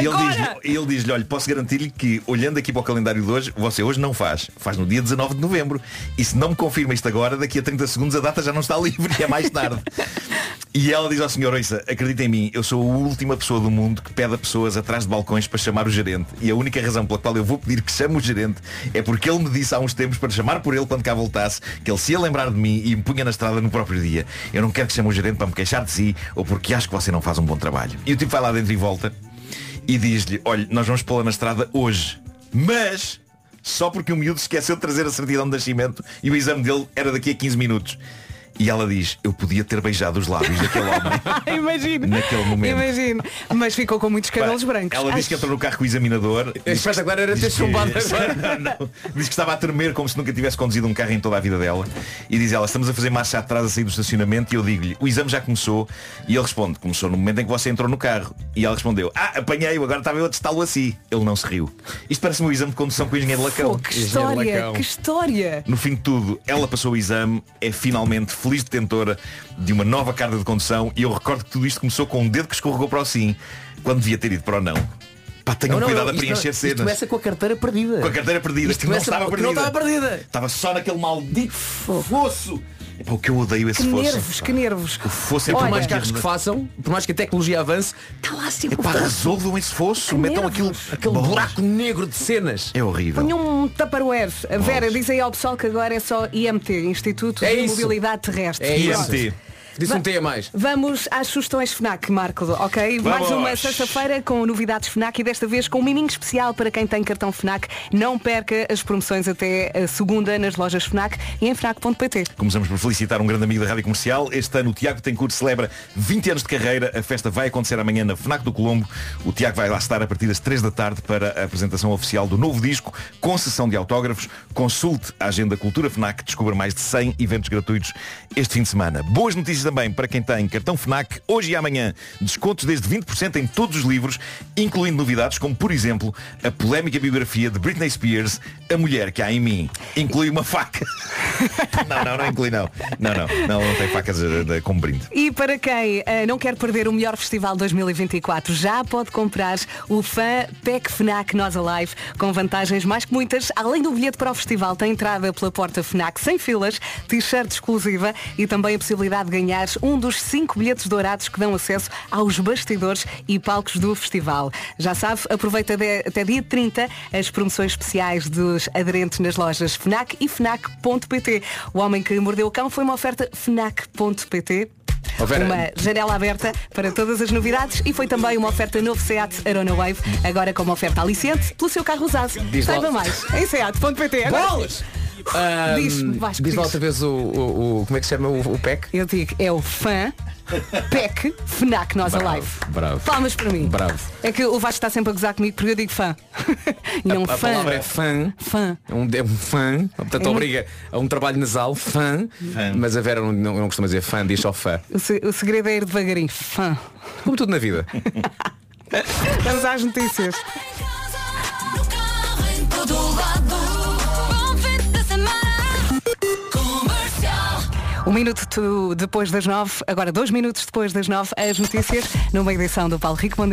E ele diz-lhe, ele diz-lhe, olha, posso garantir-lhe que olhando aqui para o calendário de hoje, você hoje não faz. Faz no dia 19 de novembro. E se não me confirma isto agora, daqui a 30 segundos a data já não está livre e é mais tarde. E ela diz ao senhor, ouça, acredita em mim, eu sou a última pessoa do mundo que pede a pessoas atrás de balcões para chamar o gerente. E a única razão pela qual eu vou pedir que chame o gerente é porque ele me disse há uns tempos para chamar por ele quando cá voltasse, que ele se ia lembrar de mim e me punha na estrada no próprio dia. Eu não quero que chame o gerente para me queixar de si ou porque acho que você não faz um bom trabalho. E o tipo vai lá dentro e volta e diz-lhe, olha, nós vamos pô-la na estrada hoje. Mas só porque o miúdo esqueceu de trazer a certidão de nascimento e o exame dele era daqui a 15 minutos. E ela diz, eu podia ter beijado os lábios daquele homem Imagino. naquele momento. Imagino. Mas ficou com muitos cabelos brancos. Ela diz que entrou no carro com o examinador. Espetacular era ter diz que- chumbado não, não. Diz que estava a tremer como se nunca tivesse conduzido um carro em toda a vida dela. E diz ela, estamos a fazer marcha atrás a sair do estacionamento e eu digo-lhe, o exame já começou. E ele responde, começou no momento em que você entrou no carro. E ela respondeu, ah, apanhei-o, agora estava eu a testá-lo assim. Ele não se riu. Isto parece-me um exame de condução com o engenheiro Lacão. Pô, que história, que história. No fim de tudo, ela passou o exame, é finalmente feliz detentora de uma nova carta de condução e eu recordo que tudo isto começou com um dedo que escorregou para o sim, quando devia ter ido para o não. Pá, tenham Não, cuidado não, a isto preencher não- cenas. Isto começa com a carteira perdida. Com a carteira perdida, Isto que não estava perdida. não estava perdida. Estava só naquele maldito fosso. O que eu odeio esse Que fosso. nervos, que nervos. O fosso é por mais carros que façam, por mais que a tecnologia avance, está lá sempre Epá, resolvam esse fosso. Que Metam aquilo. Aquele Bolas. buraco negro de cenas. É horrível. Ponham um tupperware. A Vera, diz aí ao pessoal que agora é só IMT, Instituto É de isso. Mobilidade Terrestre. É Pronto. Disse um T a mais. Vamos às sugestões FNAC, Marco, ok? Vamos. Mais uma sexta-feira com novidades FNAC e desta vez com um miminho especial para quem tem cartão FNAC. Não perca as promoções até a segunda nas lojas FNAC e em FNAC.pt. Começamos por felicitar um grande amigo da Rádio Comercial. Este ano o Tiago Tencourt celebra 20 anos de carreira. A festa vai acontecer amanhã na FNAC do Colombo. O Tiago vai lá estar a partir das 3 da tarde para a apresentação oficial do novo disco, com sessão de autógrafos. Consulte a agenda Cultura FNAC, descubra mais de 100 eventos gratuitos este fim de semana. Boas notícias também para quem tem cartão FNAC. Hoje e amanhã, descontos desde 20% em todos os livros, incluindo novidades como, por exemplo, a polémica biografia de Britney Spears, A Mulher que há em mim. Inclui uma faca. Não, não, não inclui não. Não, não. Não, não tem facas eh, como brinde. E para quem eh, não quer perder o melhor festival 2024, já pode comprar o fã Pack FNAC Nós Alive, com vantagens mais que muitas. Além do bilhete para o festival, tem entrada pela porta FNAC sem filas, t-shirt exclusiva e também a possibilidade de ganhar um dos cinco bilhetes dourados que dão acesso aos bastidores e palcos do festival. Já sabe, aproveita até dia 30 as promoções especiais dos aderentes nas lojas FNAC e FNAC.pt. O homem que mordeu o cão foi uma oferta FNAC.pt. Uma janela aberta para todas as novidades e foi também uma oferta novo SEAT Arona Wave, agora com uma oferta aliciente pelo seu carro usado. Diz Saiba mais em SEAT.pt. Agora- Bolas! Diz-me, Vasco, diz lá outra vez o, o- o- Como é que se chama o, o PEC? Eu digo, é o fã PEC FNAC Nós Bravo, Alive. bravo. Palmas para mim. Bravo. É que o Vasco está sempre a gozar comigo porque eu digo fã. e não a, a fã. palavra é fã. Fã. É um, é um fã. Portanto, É obriga a um trabalho nasal, fã. Mas a Vera não, não, não costuma dizer fã, diz só fã. O, se- o segredo é ir devagarinho. Fã. Como tudo na vida. Vamos às notícias. Um minuto depois das nove, agora dois minutos depois das nove, as notícias, numa edição do Paulo Rico. Bom.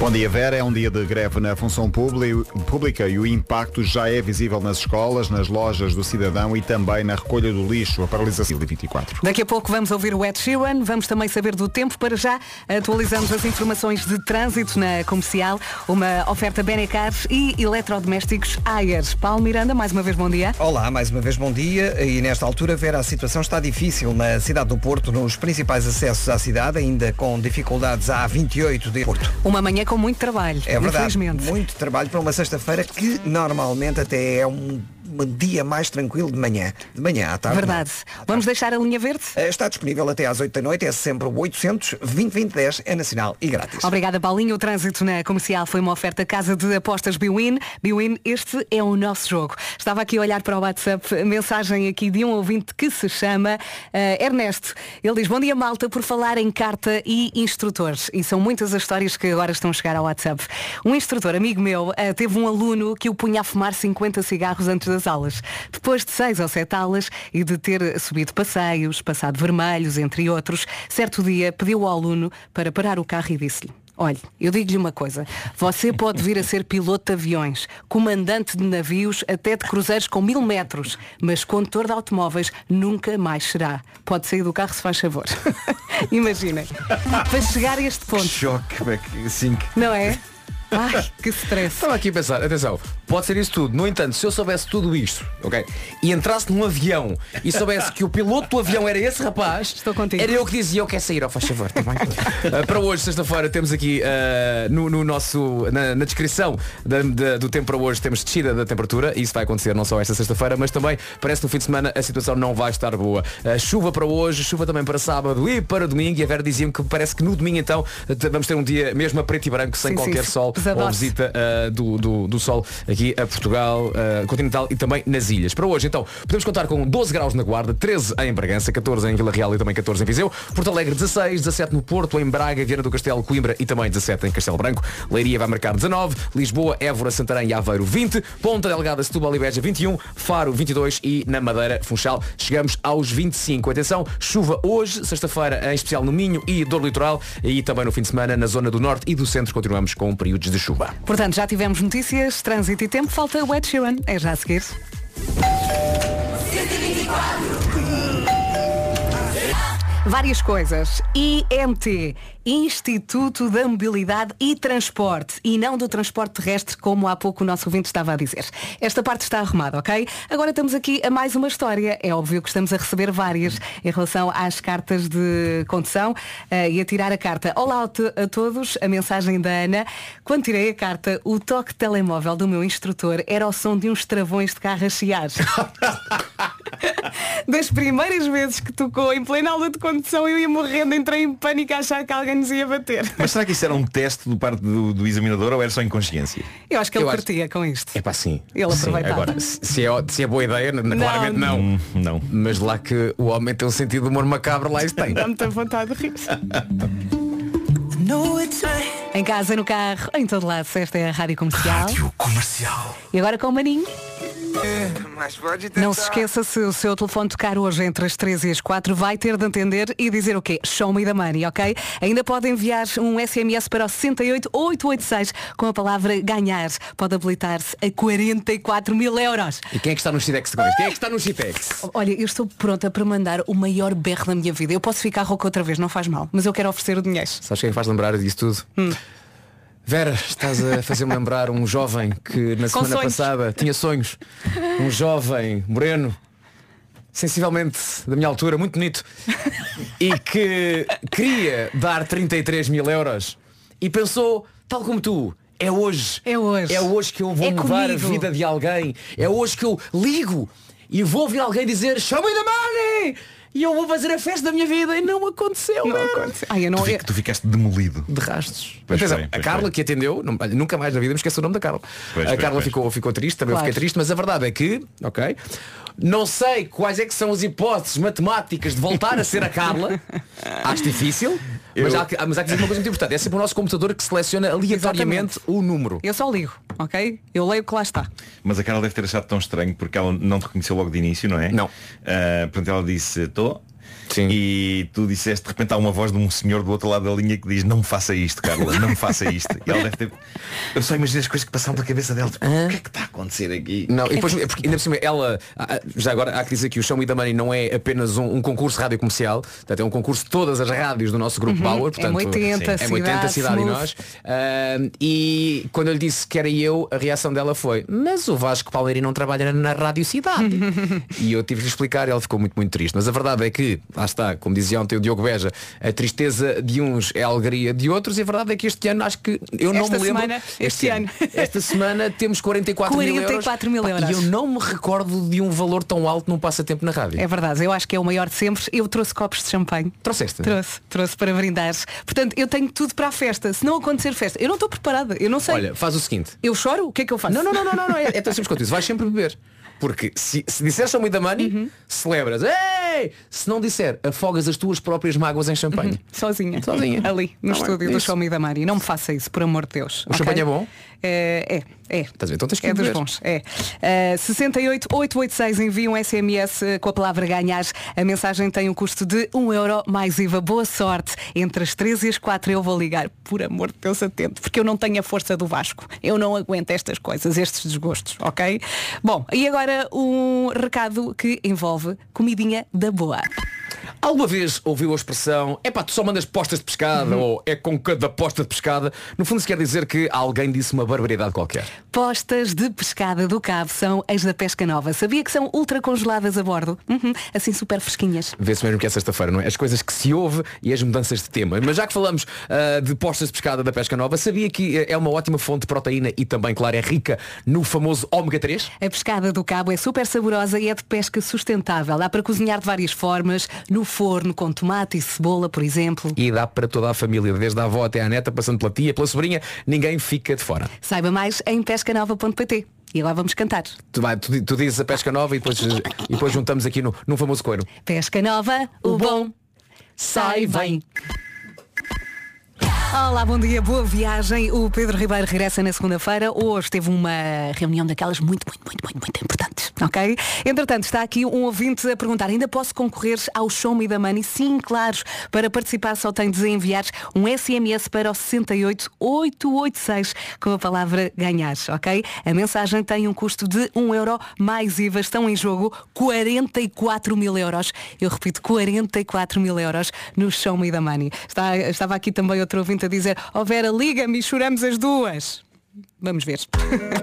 Bom dia, Vera. É um dia de greve na função pública e o impacto já é visível nas escolas, nas lojas do cidadão e também na recolha do lixo, a paralisação de 24. Daqui a pouco vamos ouvir o Ed Sheeran, vamos também saber do tempo. Para já, atualizamos as informações de trânsito na comercial, uma oferta Benecar e eletrodomésticos Ayer. Paulo Miranda, mais uma vez bom dia. Olá, mais uma vez bom dia. E nesta altura, Vera, a situação está difícil na cidade do Porto, nos principais acessos à cidade, ainda com dificuldades à 28 de Porto. Uma manhã com muito trabalho. É verdade, Infelizmente. muito trabalho para uma sexta-feira que normalmente até é um, um dia mais tranquilo de manhã. De manhã à tarde. Verdade. Vamos deixar a linha verde? Eh, Está disponível até às 8 da noite, é sempre o 800 2010 é nacional e grátis. Obrigada, Paulinho. O trânsito na comercial foi uma oferta Casa de Apostas Biwin. Biwin, este é o nosso jogo. Estava aqui a olhar para o WhatsApp, mensagem aqui de um ouvinte que se chama eh, Ernesto. Ele diz, bom dia malta, por falar em carta e instrutores. E são muitas as histórias que agora estão a chegar ao WhatsApp. Um instrutor, amigo meu, eh, teve um aluno que o punha a fumar 50 cigarros antes das aulas. Depois de seis ou sete aulas e de ter subido passeios, passado vermelhos, entre outros, certo dia pediu ao aluno para parar o carro e disse-lhe Olhe, eu digo-lhe uma coisa. Você pode vir a ser piloto de aviões, comandante de navios até de cruzeiros com mil metros, mas condutor de automóveis nunca mais será. Pode sair do carro se faz favor. Imaginem. Para chegar a este ponto. Choque, como é que-. Não é? Ai, que stress. Estava aqui a pensar, atenção, pode ser isso tudo. No entanto, se eu soubesse tudo isto, ok? E entrasse num avião e soubesse que o piloto do avião era esse rapaz, Estou contigo. era eu que dizia, eu quero sair, ó faz favor, tá bem? Ah, para hoje, sexta-feira, temos aqui ah, no, no nosso, na, na descrição da- da- do tempo para hoje, temos descida da temperatura, e isso vai acontecer não só esta sexta-feira, mas também parece que no fim de semana a situação não vai estar boa. Ah, chuva para hoje, chuva também para sábado e para domingo, e a Vera dizia-me que parece que no domingo então vamos ter um dia mesmo a preto e branco, sem Sim, qualquer sim. sol ou visita uh, do, do, do sol aqui a Portugal uh, continental e também nas ilhas. Para hoje, então, podemos contar com 12 graus na Guarda, 13 em Bragança, 14 em Vila Real e também 14 em Viseu, Porto Alegre 16, 17 no Porto, em Braga, Viana do Castelo, Coimbra e também 17 em Castelo Branco, Leiria vai marcar 19, Lisboa, Évora, Santarém e Aveiro 20, Ponta Delgada, Setúbal e Beja 21, Faro 22 e na Madeira, Funchal, chegamos aos 25. Atenção, chuva hoje, sexta-feira, em especial no Minho e Dor Litoral e também no fim de semana na zona do Norte e do Centro continuamos com períodos de chuva. Portanto, já tivemos notícias, trânsito e tempo. Falta o Ed Sheeran. É já a seguir. Várias coisas. IMT, Instituto da Mobilidade e Transporte, e não do transporte terrestre, como há pouco o nosso ouvinte estava a dizer. Esta parte está arrumada, ok? Agora estamos aqui a mais uma história. É óbvio que estamos a receber várias em relação às cartas de condução eh, e a tirar a carta. Olá a to- a todos, a mensagem da Ana. Quando tirei a carta, o toque telemóvel do meu instrutor era o som de uns travões de carro a chiar. Das primeiras vezes que tocou em plena aula de condução, eu ia morrendo, entrei em pânico a achar que alguém nos ia bater. Mas será que isso era um teste do parte do, do examinador ou era só inconsciência? Eu acho que ele Eu acho- curtia com isto. É pá, sim. Ele Sim, aproveitava. Agora, se se é, se é boa ideia, n- Não. claramente não. Hum, não. Mas lá que o homem tem um sentido de humor macabro, lá isso tem. Dá muita vontade de rir. Em casa, no carro, em todo lado, esta é a Rádio Comercial. Comercial. E agora com o Maninho. Não se esqueça se o seu telefone tocar hoje entre as 3 e as 4 vai ter de atender e dizer o quê? Show me the money, ok? Ainda pode enviar um SMS para o 68886 com a palavra ganhar. Pode habilitar-se a 44 mil euros. E quem é que está no Citex depois? Quem é que está no Citex? Olha, eu estou pronta para mandar o maior berro da minha vida. Eu posso ficar rouca outra vez, não faz mal. Mas eu quero oferecer o dinheiro. Sabes quem faz lembrar disso tudo? Hum. Vera, estás a fazer-me lembrar um jovem que na semana sonhos. passada tinha sonhos. Um jovem moreno, sensivelmente da minha altura, muito bonito, e que queria dar 33 mil euros e pensou, tal como tu, é hoje. É hoje. É hoje que eu vou É mudar comigo. a vida de alguém. É hoje que eu ligo e vou ouvir alguém dizer Show me the money! E eu vou fazer a festa da minha vida e não aconteceu. Não Vera. aconteceu. Ai, eu não Tu, fi- tu ficaste demolido. De rastos. Pois Atenção, foi, a Carla foi. que atendeu, nunca mais na vida me esqueço o nome da Carla. Pois, a pois, Carla pois. Ficou, ficou triste, também eu Claro. fiquei triste, mas a verdade é que, ok, não sei quais é que são as hipóteses matemáticas de voltar a ser a Carla. Acho difícil, mas, Eu- há, que- mas há que dizer uma coisa muito importante. É sempre o nosso computador que seleciona aleatoriamente o número. Eu só ligo, ok? Eu leio o que lá está. Mas a Carla deve ter achado tão estranho porque ela não te reconheceu logo de início, não é? Não. Ah, portanto ela disse, estou. Sim. E tu disseste, de repente há uma voz de um senhor do outro lado da linha que diz, não me faça isto, Carla, não me faça isto. E ela deve ter. Eu só imagino as coisas que passaram pela cabeça dela. Tipo, o que é que está a acontecer aqui? Não, e depois, porque ainda por cima, ela, ah, ah, já agora há que dizer que o Show Me the Money não é apenas um, um concurso de rádio comercial, portanto é um concurso de todas as rádios do nosso grupo Power, portanto M80, é 80 Cidade, cidade e nós. Ah, e quando eu lhe disse que era eu, a reação dela foi, mas o Vasco Palmeirinho não trabalha na Rádio Cidade. e eu tive de explicar e ela ficou muito, muito triste. Mas a verdade é que, lá está, como dizia ontem o Diogo Beja, a tristeza de uns é a alegria de outros e a verdade é que este ano acho que eu não Esta me lembro. semana, este ano. Esta semana temos 44, 44 mil mil euros. euros. E eu não me recordo de um valor tão alto num passatempo na rádio. É verdade, eu acho que é o maior de sempre. Eu trouxe copos de champanhe. Trouxeste? Trouxe, trouxe para brindar. Portanto, eu tenho tudo para a festa. Se não acontecer festa, eu não estou preparada, eu não sei. Olha, faz o seguinte. Eu choro? O que é que eu faço? Não, não, não, não, não, não. É, é tão simples quanto isso. Vais sempre beber. Porque se, se disseres Show Me the Money, Uhum. celebras. Ei! Se não disser, afogas as tuas próprias mágoas em champanhe. Sozinha. Sozinha. Ali, no Tá bem, estúdio do isso. Show Me da Mari. Não me faça isso, por amor de Deus. O ok? champanhe é bom? É, é. É. Estás a ver? Então tens que É dos bons, é. Uh, 68886 envia um SMS uh, com a palavra ganhar. A mensagem tem um custo de 1 euro mais IVA. Boa sorte. Entre as 3 e as 4 eu vou ligar. Por amor de Deus, atento. Porque eu não tenho a força do Vasco. Eu não aguento estas coisas, estes desgostos, ok? Bom, e agora um recado que envolve comidinha da boa. Alguma vez ouviu a expressão epá, tu só mandas postas de pescada Uhum. ou é com cada posta de pescada? No fundo se quer dizer que alguém disse uma barbaridade qualquer. Postas de pescada do Cabo são as da Pesca Nova. Sabia que são ultra congeladas a bordo? Uhum, assim super fresquinhas. Vê-se mesmo que é sexta-feira, não é? As coisas que se ouve e as mudanças de tema. Mas já que falamos ah, de postas de pescada da pesca nova, sabia que eh, é uma ótima fonte de proteína e também, claro, é rica no famoso ômega 3? A pescada do cabo é super saborosa e é de pesca sustentável. Dá para cozinhar de várias formas, no forno, com tomate e cebola, por exemplo. E dá para toda a família, desde a avó até à neta, passando pela tia, pela sobrinha, ninguém fica de fora. Saiba mais em pescanova.pt. E agora vamos cantar. Tu, vai, tu, tu dizes a pesca nova e depois, e depois juntamos aqui no, num famoso coiro. Pesca Nova, o bom sai bem. Olá, bom dia, boa viagem. O Pedro Ribeiro regressa na segunda-feira. Hoje teve uma reunião daquelas muito, muito, muito, muito, muito importantes. Ok? Entretanto, está aqui um ouvinte a perguntar, ainda posso concorrer ao Show Me da Money? Sim, claro. Para participar só tem de enviar um SMS para o 68886 com a palavra ganhar, ok? A mensagem tem um custo de 1 euro mais IVA. Estão em jogo 44 mil euros. Eu repito, 44 mil euros no Show Me da Money. Está- estava aqui também outro ouvinte a dizer, ó Vera, liga-me e choramos as duas. Vamos ver.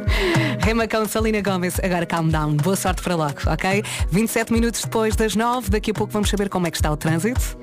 Remacão Salina Gomes, agora calm down. Boa sorte para logo, ok? 27 minutos depois das 9, daqui a pouco vamos saber como é que está o trânsito.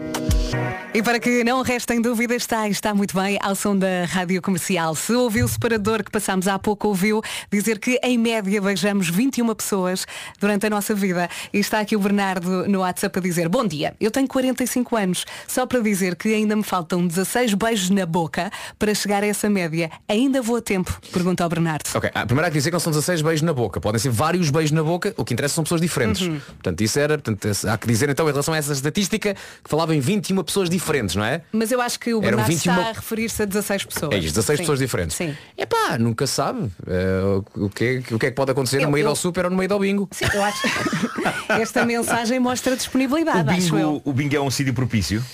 E para que não restem dúvidas, está, está muito bem ao som da rádio comercial. Se ouviu o separador que passámos há pouco, ouviu dizer que em média beijamos 21 pessoas durante a nossa vida. E está aqui o Bernardo no WhatsApp a dizer, bom dia, eu tenho 45 anos, só para dizer que ainda me faltam 16 beijos na boca para chegar a essa média. Ainda vou a tempo? Pergunta ao Bernardo. Ok, ah, primeiro há que dizer que não são 16 beijos na boca. Podem ser vários beijos na boca, o que interessa são pessoas diferentes. Uhum. Portanto, isso era, portanto, há que dizer então em relação a essa estatística que falava em 21 pessoas diferentes, não é? Mas eu acho que o Bernardo 21 está a referir-se a 16 pessoas. É isso, 16 Sim. pessoas diferentes. Sim. É pá, nunca sabe eh, o, que é, o que é que pode acontecer Eu- numa ida eu- ao super ou numa ida ao bingo. Sim, eu acho. Esta mensagem mostra disponibilidade, O acho eu. bingo, o bingo é um sítio propício.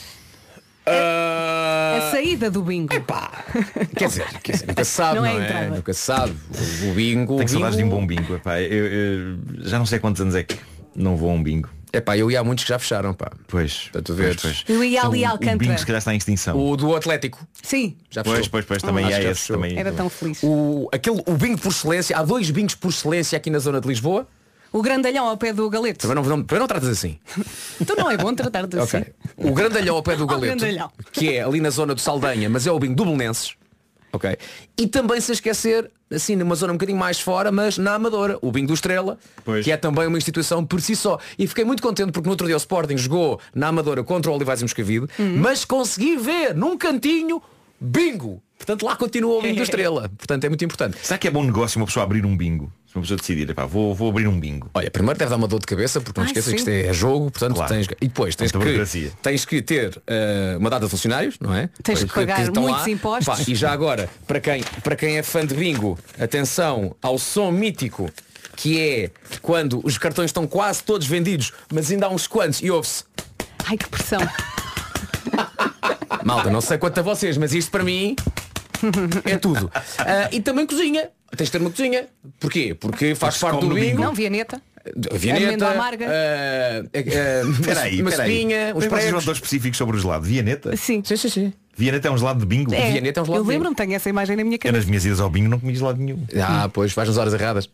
A saída do bingo. Quer dizer, quer dizer, nunca sabe, Não não, é a é? entrada. Nunca sabe. O, o bingo. Tenho saudades de um bom bingo. epá. Eu, eu já não sei quantos anos é que não vou a um bingo. É pá, eu ia há muitos que já fecharam, pá. Pois. Para tu pois, pois. Eu ia Então, ali a o- O bingo Alcântara. se calhar está em extinção. O do Atlético. Sim. Já Pois, fechou. pois, pois, também Acho há que já esse também. Era tão feliz. O, aquele, o bingo por excelência, há dois bingos por excelência aqui na zona de Lisboa. O grandalhão ao pé do galeto. Também não, não, também não tratas assim. Então não é bom tratar-te assim. O grandalhão ao pé do Galeto, que é ali na zona do Saldanha, mas é o bingo do Belenenses. Ok. E também se esquecer, assim, numa zona um bocadinho mais fora, mas na Amadora, o bingo do Estrela, que é também uma instituição por si só. E fiquei muito contente porque no outro dia o Sporting jogou na Amadora contra o Olivais e Moscavide, mas consegui ver num cantinho bingo. Portanto, lá continua o bingo do Estrela. Portanto, é muito importante. Será que é bom negócio uma pessoa abrir um bingo? Se uma pessoa decidir, epá, vou, vou abrir um bingo. Olha, primeiro deve dar uma dor de cabeça, porque não Ai, esqueça que sim. isto é jogo, portanto Claro. tens, e depois tens Muita que, burocracia. tens que ter eh, uma data de funcionários, não é? Tens que pagar estão muitos impostos. Pá, e já agora, para quem, para quem é fã de bingo, atenção ao som mítico, que é quando os cartões estão quase todos vendidos, mas ainda há uns quantos, e ouve-se, Ai que pressão. malta, não sei quanto a vocês, mas isto para mim é tudo. Ah, e também cozinha. Tens de ter uma cozinha. Porquê? Porque faz Porque parte do bingo. Não, Vianeta. Vianeta, Amêndoa amarga. eh, eh, eh, Espera aí, uma espera aí. espinha, uns Mas vocês vão pregos. tão específicos sobre o gelado. Vianeta? Sim. Sim, sim, sim. Vianeta é um gelado de bingo? É, Vianeta é um gelado eu de bingo. lembro-me, tenho essa imagem na minha Eu nas cabeça. minhas idas ao bingo não comi gelado nenhum. Ah, pois, vais nas horas erradas.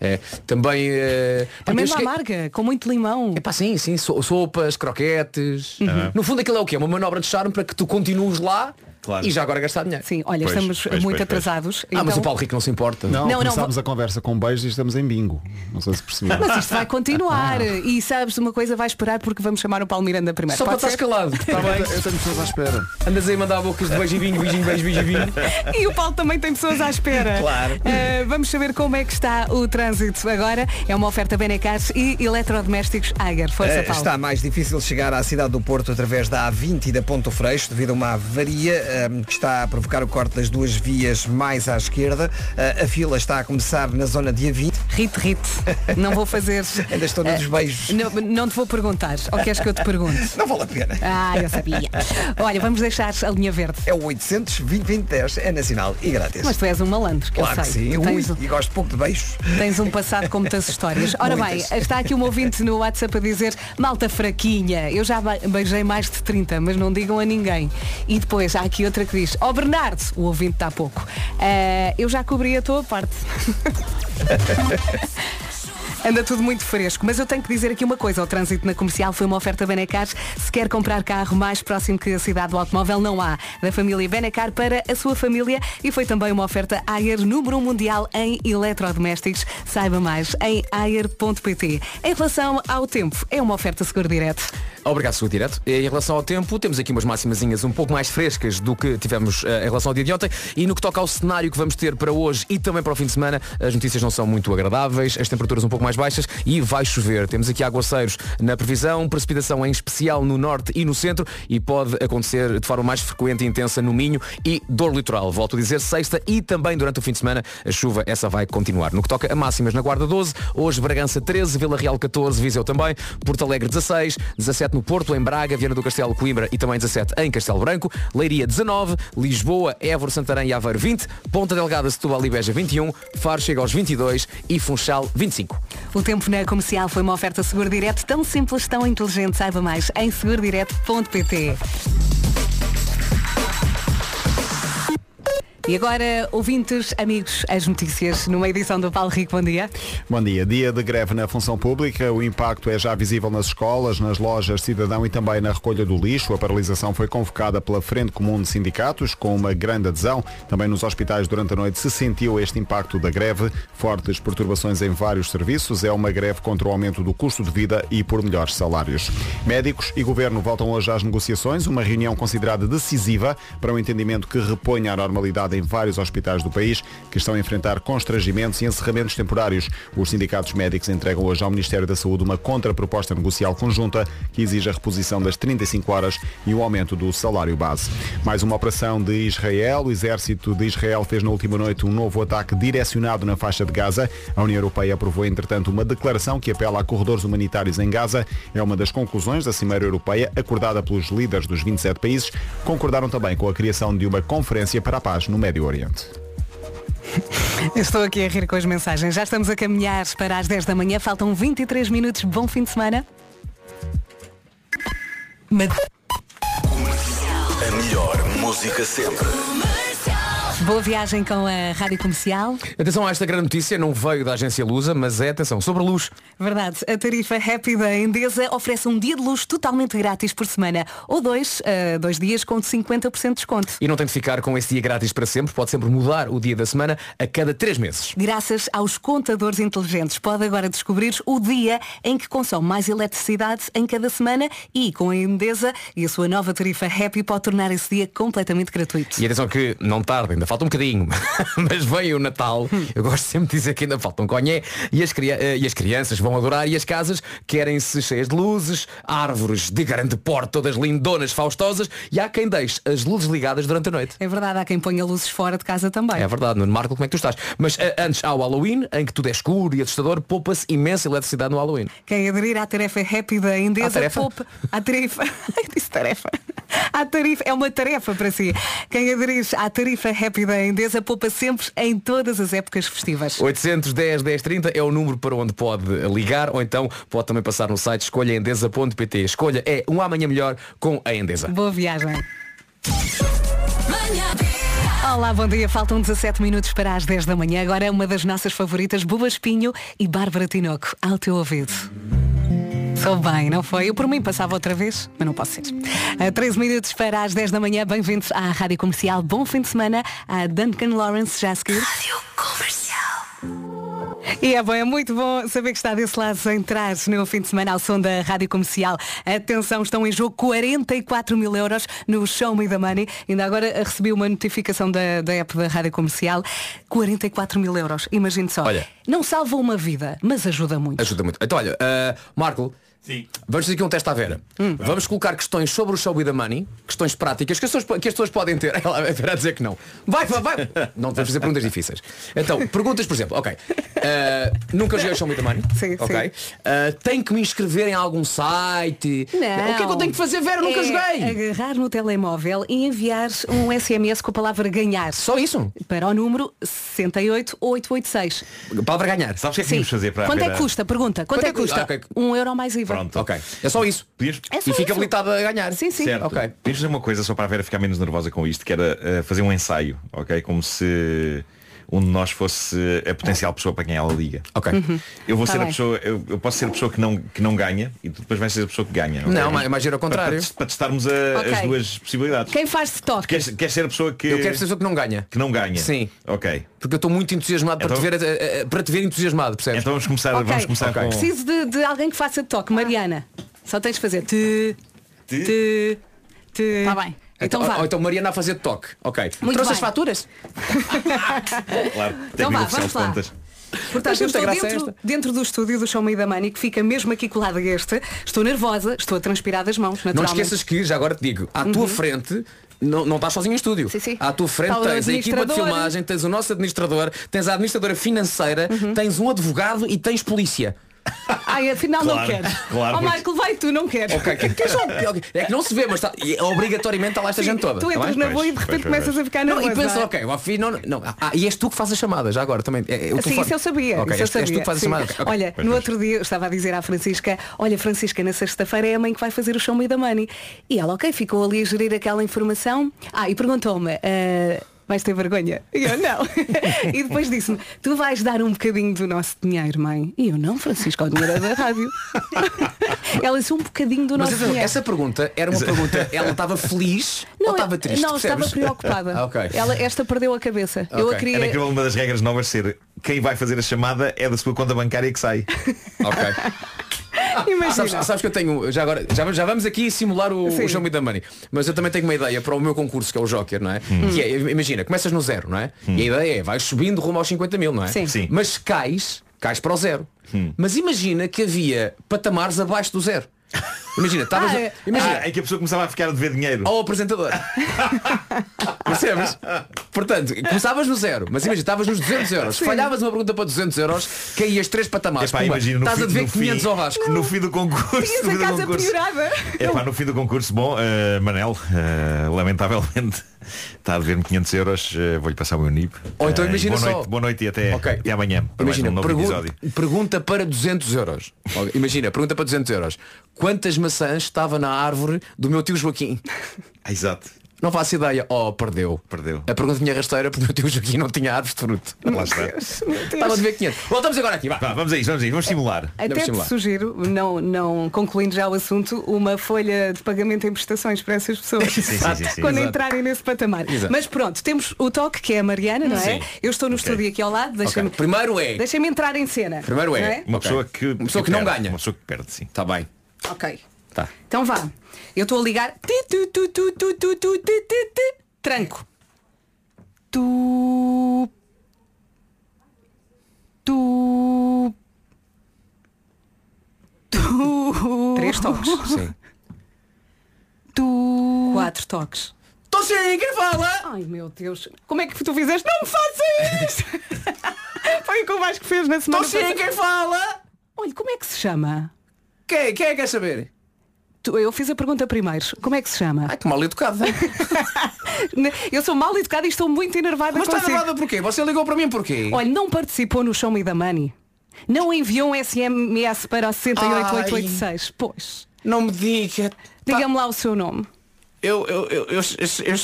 É. Também. eu uma cheguei- amarga, com muito limão. É pá, sim, sim, so- sopas, croquetes. Uhum. No fundo aquilo é o quê? Uma manobra de charme para que tu continues lá Claro. e já agora gastar dinheiro. Sim, olha, Pois, estamos pois, muito pois, pois. atrasados. Ah, mas então- o Paulo Rico não se importa. Não, Não, não, começámos a conversa com beijos e estamos em bingo. Não sei se perceberam. Mas isto vai continuar. E sabes uma coisa, vai esperar porque vamos chamar o Paulo Miranda primeiro. Só para Pode estar escalado. Está bem? Eu tenho pessoas à espera. Andas aí a mandar bocas de beijo e vinho, beijinho, beijo, beijo e vinho. E o Paulo também tem pessoas à espera. Claro. Uh, vamos saber como é que está o trânsito agora. É uma oferta Benecar e eletrodomésticos Ager. Força, Eh, Paulo. Está mais difícil chegar à cidade do Porto através da A20 e da Ponto Freixo devido a uma avaria eh, que está a provocar o corte das duas vias mais à esquerda. Eh, a fila está a começar na zona de A20. Rite, rite. Não vou fazer. Ainda estou nos Eh, beijos. Não, não te vou perguntar. Ou queres que eu te pergunte? Não vale a pena. Ah, eu sabia. Olha, vamos deixar a linha verde. É o 800 2010 é nacional e grátis. Mas tu és um malandro, que claro eu que sei. sim. Tens, Ui, e gosto pouco de beijos. tens um passado com muitas histórias. Ora bem, Muitas. está aqui um ouvinte no WhatsApp a dizer malta fraquinha. Eu já be- beijei mais de 30, mas não digam a ninguém. E depois há aqui outra que diz, ó Bernardo, o ouvinte está pouco. "Ah, eu já cobri a tua parte. Anda tudo muito fresco, mas eu tenho que dizer aqui uma coisa, o trânsito na comercial foi uma oferta Benecar. Se quer comprar carro mais próximo que a cidade do automóvel, não há. Da família Benecar para a sua família e foi também uma oferta Ayer número 1 mundial em eletrodomésticos. Saiba mais em ayer.pt. Em relação ao tempo, é uma oferta seguro direto. Obrigado, Seguro Direto. Em relação ao tempo, temos aqui umas máximazinhas um pouco mais frescas do que tivemos eh, em relação ao dia de ontem. E no que toca ao cenário que vamos ter para hoje e também para o fim de semana, as notícias não são muito agradáveis, as temperaturas um pouco mais baixas e vai chover. Temos aqui aguaceiros na previsão, precipitação em especial no norte e no centro e pode acontecer de forma mais frequente e intensa no Minho e dor litoral. Volto a dizer, sexta e também durante o fim de semana a chuva essa vai continuar. No que toca a máximas na Guarda 12, hoje Bragança 13, Vila Real 14, Viseu também, Porto Alegre 16, 17 no Porto, em Braga, Viana do Castelo, Coimbra e também 17 em Castelo Branco, Leiria 19, Lisboa, Évora, Santarém e Aveiro 20, Ponta Delgada, Setúbal e Beja 21, Faro chega aos 22 e Funchal 25. O tempo na comercial foi uma oferta seguro direto tão simples, tão inteligente. Saiba mais em segurodireto.pt. E agora, ouvintes, amigos, as notícias numa edição do Paulo Rico. Bom dia. Bom dia. Dia de greve na função pública. O impacto é já visível nas escolas, nas lojas cidadão e também na recolha do lixo. A paralisação foi convocada pela Frente Comum de Sindicatos, com uma grande adesão. Também nos hospitais durante a noite se sentiu este impacto da greve. Fortes perturbações em vários serviços. É uma greve contra o aumento do custo de vida e por melhores salários. Médicos e governo voltam hoje às negociações. Uma reunião considerada decisiva para um entendimento que reponha a normalidade em vários hospitais do país que estão a enfrentar constrangimentos e encerramentos temporários. Os sindicatos médicos entregam hoje ao Ministério da Saúde uma contraproposta negocial conjunta que exige a reposição das 35 horas e o aumento do salário base. Mais uma operação de Israel. O exército de Israel fez na última noite um novo ataque direcionado na faixa de Gaza. A União Europeia aprovou, entretanto, uma declaração que apela a corredores humanitários em Gaza. É uma das conclusões da Cimeira Europeia, acordada pelos líderes dos 27 países. Concordaram também com a criação de uma conferência para a paz no Médio Oriente. Eu Estou aqui a rir com as mensagens. Já estamos a caminhar para as 10 da manhã. Faltam 23 minutos. Bom fim de semana. A melhor música sempre. Boa viagem com a Rádio Comercial. Atenção a esta grande notícia, não veio da agência Lusa, mas é, atenção, sobre luz. Verdade, a tarifa Happy da Endesa oferece um dia de luz totalmente grátis por semana. Ou dois, ah, dois dias com 50% de desconto. E não tem de ficar com esse dia grátis para sempre, pode sempre mudar o dia da semana a cada três meses. Graças aos contadores inteligentes, pode agora descobrir o dia em que consome mais eletricidade em cada semana e com a Endesa e a sua nova tarifa Happy pode tornar esse dia completamente gratuito. E atenção que não tarda, ainda falta um bocadinho, mas vem o Natal, eu gosto sempre de dizer que ainda falta um conhé e as, eh, e as crianças vão adorar e as casas querem-se cheias de luzes, árvores de grande porte, todas lindonas, faustosas e há quem deixe as luzes ligadas durante a noite. É verdade, há quem ponha luzes fora de casa também. É verdade, Nuno Marco, como é que tu estás? Mas eh, antes há o Halloween, em que tudo é escuro e assustador, poupa-se imensa eletricidade no Halloween. Quem aderir à tarefa Happy da Endesa À tarefa? poupa. À tarefa. Eu disse tarefa. A tarifa é uma tarefa para si. Quem aderir à tarifa Happy da Endesa poupa sempre em todas as épocas festivas. 810 1030 é o número para onde pode ligar ou então pode também passar no site escolhaendesa.pt. Escolha é um amanhã melhor com a Endesa. Boa viagem. Olá, bom dia. Faltam 17 minutos para as 10 da manhã. Agora é uma das nossas favoritas, Buba Espinho e Bárbara Tinoco. Ao teu ouvido. Sou bem, não foi? Eu por mim passava outra vez, mas não posso ser. A 13 minutos para as 10 da manhã, bem-vindos à Rádio Comercial. Bom fim de semana a Duncan Lawrence já a seguir. Rádio Comercial. E é bom, é muito bom saber que está desse lado a entrar no fim de semana ao som da Rádio Comercial. Atenção, estão em jogo 44 mil euros no Show Me the Money. Ainda agora recebi uma notificação da, da app da Rádio Comercial. 44 mil euros, imagine só. Olha. Não salva uma vida, mas ajuda muito. Ajuda muito. Então olha, ah, Marco, Sim. vamos fazer aqui um teste à Vera. Vamos colocar questões sobre o show e da money, questões práticas que as pessoas, que as pessoas podem ter. Ela vai a dizer que não. Vai, vai, vai. Não vamos fazer perguntas difíceis. Então, perguntas, por exemplo, ok. ah, nunca joguei o show me the money. Sim, ok. Ah, tenho que me inscrever em algum site. Não. O que é que eu tenho que fazer, Vera? Nunca É joguei. Agarrar no telemóvel e enviar um SMS com a palavra ganhar. Só isso? Para o número 68886. A palavra ganhar. Sabes o que é que Sim. fazer para Quanto é que custa? Pergunta. Quanto, é que custa? Ah, ok. Um euro mais IVA. Pronto. Ok. É só isso. Podias- É só E fica isso. habilitado a ganhar. Sim, sim. Certo. Ok. Podíamos fazer uma coisa só para a Vera ficar menos nervosa com isto, que era eh, fazer um ensaio, ok? Como se um de nós fosse a potencial pessoa para quem ela liga. Ok. Eu vou Tá ser a bem. pessoa, eu, eu posso ser a pessoa que não, que não ganha e tu depois vais ser a pessoa que ganha. ok? Não, mas- mas era ao contrário. Para, para, para testarmos a- Ok. as duas possibilidades. Quem faz stock? Queres, queres ser a pessoa que, Eu quero ser a pessoa que não ganha. que não ganha? Sim. Ok. Porque eu estou muito entusiasmado para, Então- te ver, eh, eh, para te ver entusiasmado, percebes? Então vamos começar, Ok. vamos começar com. Preciso de, de alguém que faça toque. Mariana. Só tens de fazer te, Te? te, te. Tá bem. Então ou, vá. ou então Mariana a fazer toque. Ok. Muito Trouxe bem. as faturas? Claro, Então vá, vamos lá. contas. Portanto, eu estou dentro, dentro do estúdio do Show Me da Money, que fica mesmo aqui colado a este. Estou nervosa, estou a transpirar das mãos, Não esqueças que, já agora te digo, à tua frente não, não estás sozinho em estúdio. Sim, sim. À tua frente Está tens a equipa de filmagem, tens o nosso administrador, tens a administradora financeira, tens um advogado e tens polícia. Ai, afinal não Claro, queres. claro, oh, Michael, vai tu, não queres. Ok, que, que é, só- é que não se vê, mas está, e obrigatoriamente está lá esta Sim, gente toda. Tu tá entras bem? na boa e de repente pois, começas pois. a ficar Não, nervosa. e pensa, ok, fim não, não. Ah, e és tu que fazes as chamadas já agora também. É, o Sim, telefone- isso eu sabia. Ok, isso eu és, és sabia. tu que fazes sim. a chamada. Ok, ok. Olha, Pois, no pois. outro dia eu estava a dizer à Francisca, olha Francisca, na sexta-feira é a mãe que vai fazer o show Me da Money. E ela, ok, ficou ali a gerir aquela informação. Ah, e perguntou-me, "Ah, vais ter vergonha? E eu, não. e depois disse-me, tu vais dar um bocadinho do nosso dinheiro, mãe? E eu, não, Francisca, o dinheiro é da rádio. ela disse, um bocadinho do Mas nosso essa, dinheiro. essa pergunta era uma pergunta, ela estava feliz ou estava triste? Não, estava percebes? preocupada. Ah, ok. Ela, esta perdeu a cabeça. Eu a queria. Era incrível uma das regras novas ser quem vai fazer a chamada é da sua conta bancária que sai. Ok. Imagina. Sabes, sabes que eu tenho, já agora, já, já vamos aqui simular o, Sim. o Show Me the Money, mas eu também tenho uma ideia para o meu concurso, que é o Joker, não é? Que é, imagina, começas no zero, não é? E a ideia é, vais subindo rumo aos 50 mil, não é? Sim. Sim. Mas cais, cais para o zero. Mas imagina que havia patamares abaixo do zero. Imagina, estavas. Ah, a- é. imagina, Ah, é que a pessoa começava a ficar a dever dinheiro. ao apresentador. Percebes? Portanto, começavas no zero, mas imagina, estavas nos 200 euros. Falhavas uma pergunta para 200 euros, caías três patamares. Epá, imagina, no estás fim- a dever no 500 fim- ao Vasco. No fim do concurso. Tinhas no a fim do casa concurso. piorada. É pá, no fim do concurso, bom, eh, Manel, eh, lamentavelmente está a dever-me 500 euros, eh, vou-lhe passar o meu NIB. Ou então Eh, imagina boa só- Noite, boa noite e até, Ok. até amanhã. Imagina, um pergun- pergunta para 200 euros. Imagina, pergunta para 200 euros. Quantas maçãs estava na árvore do meu tio Joaquim? Ah, Exato. Não faço ideia. Oh, perdeu. Perdeu. A pergunta tinha rasteira porque o meu tio Joaquim não tinha árvores de fruto. Lá está. Estava a dever 500. Voltamos agora aqui. Vá. Vá, vamos a isso, vamos a isso, vamos simular. Até Vamos te simular. sugiro, não, não concluindo já o assunto, uma folha de pagamento em prestações para essas pessoas. Sim, sim, sim, sim. Quando Exato. entrarem nesse patamar. Exato. Mas pronto, temos o toque, que é a Mariana, não é? Sim. Eu estou no estúdio aqui ao lado, deixa-me Ok. Primeiro é. deixa entrar em cena. Primeiro é. não Uma pessoa que, Uma pessoa que não perde, ganha. Uma pessoa que perde, sim. Está bem. Ok. Tá. Então vá. Eu estou a ligar. Ti, tu, tu, tu, tu, tu, tu, ti, ti, ti. Tranco. Tu. Tu. Tu. Três toques. Sim. Tu. Quatro toques. Estou sim, quem fala? Ai meu Deus. Como é que tu fizeste? Não me faças isto! Foi o que o Vasco fez na semana Estou passada. quem fala? Olha, como é que se chama? Quem, quem é que quer saber? Tu- eu fiz a pergunta primeiro. Como é que se chama? Ai, que mal educada. eu sou mal educada e estou muito enervada Mas está consigo. nervada porquê? Você ligou para mim porquê? Olha, não participou no Show Me the Money. Não enviou um SMS para o 68886. Pois. Não me diga. Diga-me lá o seu nome. Eu, eu, eu, eu, eu, eu,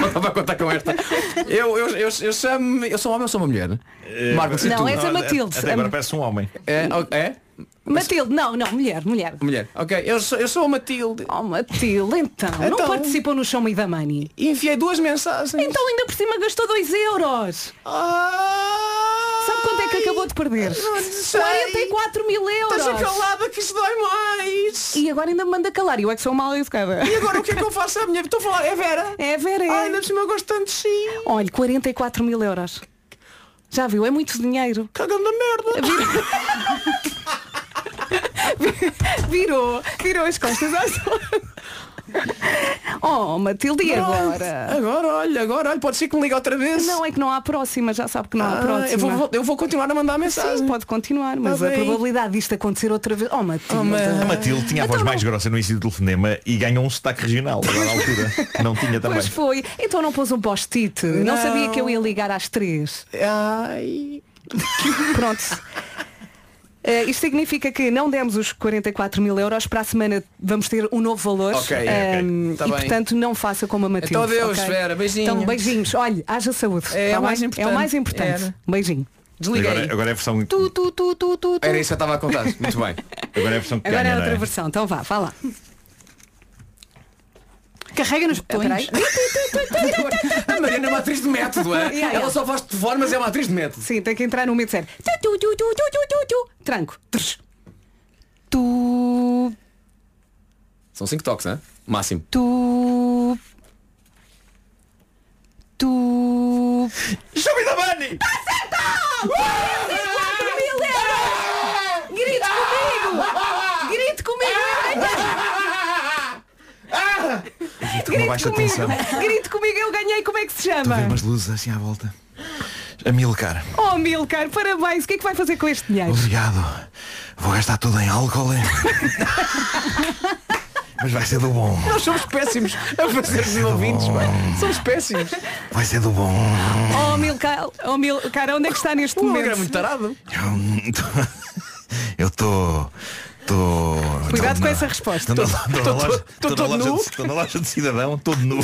não estava a contar com esta. Eu, eu, eu, eu chamo Eu sou um homem ou sou uma mulher? Marco, se Não, tu. és a Matilde. Até agora parece um homem. É? Matilde, não, não, mulher, mulher. Mulher. Ok, eu sou, eu sou a Matilde. Oh, Matilde, então. Não Então. participou no Show Me the Money. Enviei duas mensagens. Então ainda por cima gastou 2 euros. Sabe quanto é que acabou de perder? 44 mil euros. Esteja calada que isso dói mais. E agora ainda me manda calar. Eu é que sou mal educada. E agora o que é que eu faço à minha Estou a falar, é Vera? É Vera, é. Ai, ainda por cima eu gosto tanto de si. Olha, 44 mil euros. Já viu? É muito dinheiro. Cagando na merda. Virou, virou as costas às Oh, Matilde, e agora? Agora, olha, agora, olha, pode ser que me ligue outra vez. Não, é que não há próxima, já sabe que não há Ah, próxima. eu, vou, eu vou continuar a mandar mensagem. Sim, pode continuar, mas Tá a probabilidade disto acontecer outra vez. Oh, Matilde. A Matilde tinha a voz mais grossa no início do telefonema e ganhou um sotaque regional agora à altura. Não tinha também. Pois foi. Então não pôs um post-it. Não. Não. sabia que eu ia ligar às três. Ai. Pronto. Eh, isto significa que não demos os 44 mil euros, para a semana vamos ter um novo valor. Ok, ok. Ehm, Tá e bem. portanto não faça como a Matilde. Então adeus, ok? Vera, beijinhos. Então beijinhos. Olha, haja saúde. É tá o mais? É importante. o mais importante. Era. Um beijinho. Desliguei. Agora, agora é a versão. Tu, tu, tu, tu, tu, tu. Era isso que eu estava a contar. Muito bem. Agora é a versão que Agora ganha, é outra é? versão. Então vá, vá lá. Carrega nos botões. A Mariana é uma atriz de método, é? Yeah, yeah. Ela só faz de fora, mas é uma atriz de método. Sim, tem que entrar no meio sério. Tranco. Tu, São cinco toques, né? Máximo. tu. Tu. Show me the money! Grite comigo! Grite comigo! Isto com uma baixa comigo! tensão. Grite comigo, eu ganhei, como é que se Estou a ver chama? umas luzes assim à volta. Amilcar, Oh Milcar, parabéns! O que é que vai fazer com este dinheiro? obrigado. Vou gastar tudo em álcool. é? Mas vai ser do bom. Nós somos péssimos a fazer os ouvintes, pá. Somos péssimos. Vai ser do bom. Oh Milcar, oh Milcar, onde é que está neste O momento? Milcar é muito tarado. Eu estou. Estou. Cuidado com na- essa resposta. Estou loja nu. de- Estou na loja de cidadão, todo nu.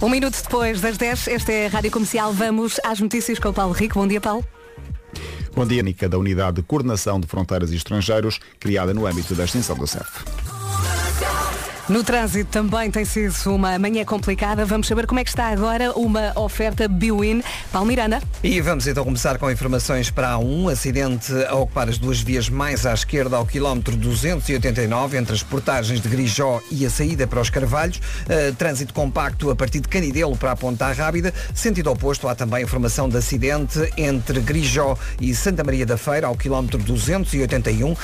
Um minuto depois das 10, esta é a Rádio Comercial. Vamos às notícias com o Paulo Rico. Bom dia, Paulo. Bom dia, Nica, da Unidade de Coordenação de Fronteiras e Estrangeiros, criada no âmbito da extinção do CEF. No trânsito também tem sido uma manhã complicada. Vamos saber como é que está agora uma oferta Biwin. Paulo Miranda. E vamos então começar com informações para a um acidente a ocupar as duas vias mais à esquerda ao quilómetro 289 entre as portagens de Grijó e a saída para os Carvalhos. Uh, trânsito compacto a partir de Canidelo para a Ponta Rábida. Sentido oposto há também informação de acidente entre Grijó e Santa Maria da Feira ao quilómetro 281 uh,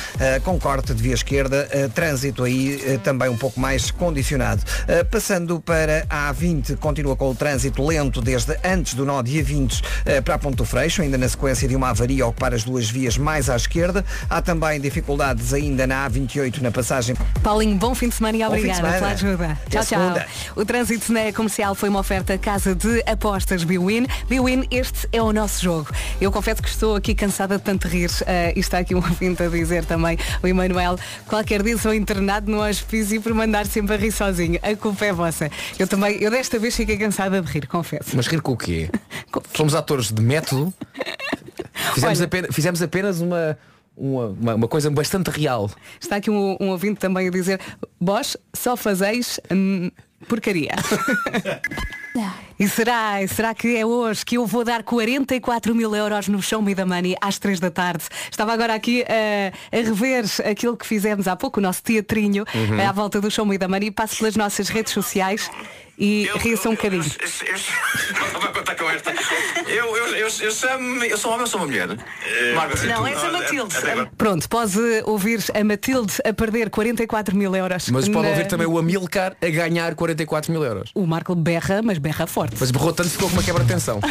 com corte de via esquerda. Uh, trânsito aí também um pouco mais condicionado. Uh, passando para a A20 continua com o trânsito lento desde antes do nó de A20 uh, para a Ponto do Freixo, ainda na sequência de uma avaria a ocupar as duas vias mais à esquerda. Há também dificuldades ainda na A28 na passagem. Paulinho, bom fim de semana e obrigada pela ajuda. Até Tchau, tchau. O trânsito na comercial foi uma oferta casa de apostas Biwin. Biwin, este é o nosso jogo. Eu confesso que estou aqui cansada de tanto rir. Uh, e está aqui um ouvinte a dizer também, o Emanuel, qualquer dia sou internado no hospício por mandar sempre a rir sozinho. A culpa é vossa. Eu também, eu desta vez fiquei cansada de rir, confesso. Mas rir com o quê? Fomos atores de método. Fizemos, Olha. apenas, fizemos apenas uma, uma, uma, uma coisa bastante real. Está aqui um, um ouvinte também a dizer, vós só fazeis hum, porcaria. E será, será que é hoje que eu vou dar 44 mil euros no Show Me the Money às 3 da tarde? Estava agora aqui a, a rever aquilo que fizemos há pouco, o nosso teatrinho, Uhum. à volta do Show Me the Money. Passo pelas nossas redes sociais e ria-se um bocadinho. Contar com esta. Eu, eu, eu, eu chamo Eu sou um homem ou sou uma mulher? Marcos, e Não, tu? és a Matilde. Pronto, pode ouvir a Matilde a perder 44 mil euros. Mas pode ouvir também o Amilcar a ganhar 44 mil euros. O Marco berra, mas berra forte. Mas berrou tanto ficou com uma quebra de tensão.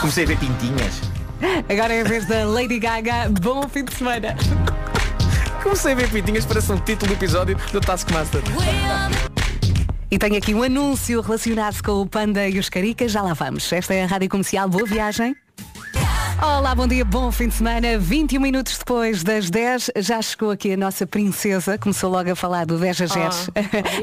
Comecei a ver pintinhas. Agora é a vez da Lady Gaga. Bom fim de semana. Comecei a ver pitinhas, parece um título do episódio do Taskmaster. E tenho aqui um anúncio relacionado com o Panda e os Caricas. Já lá vamos. Esta é a Rádio Comercial. Boa viagem. Olá, bom dia, bom fim de semana. 21 minutos depois das 10, já chegou aqui a nossa princesa, começou logo a falar do 10 a 10,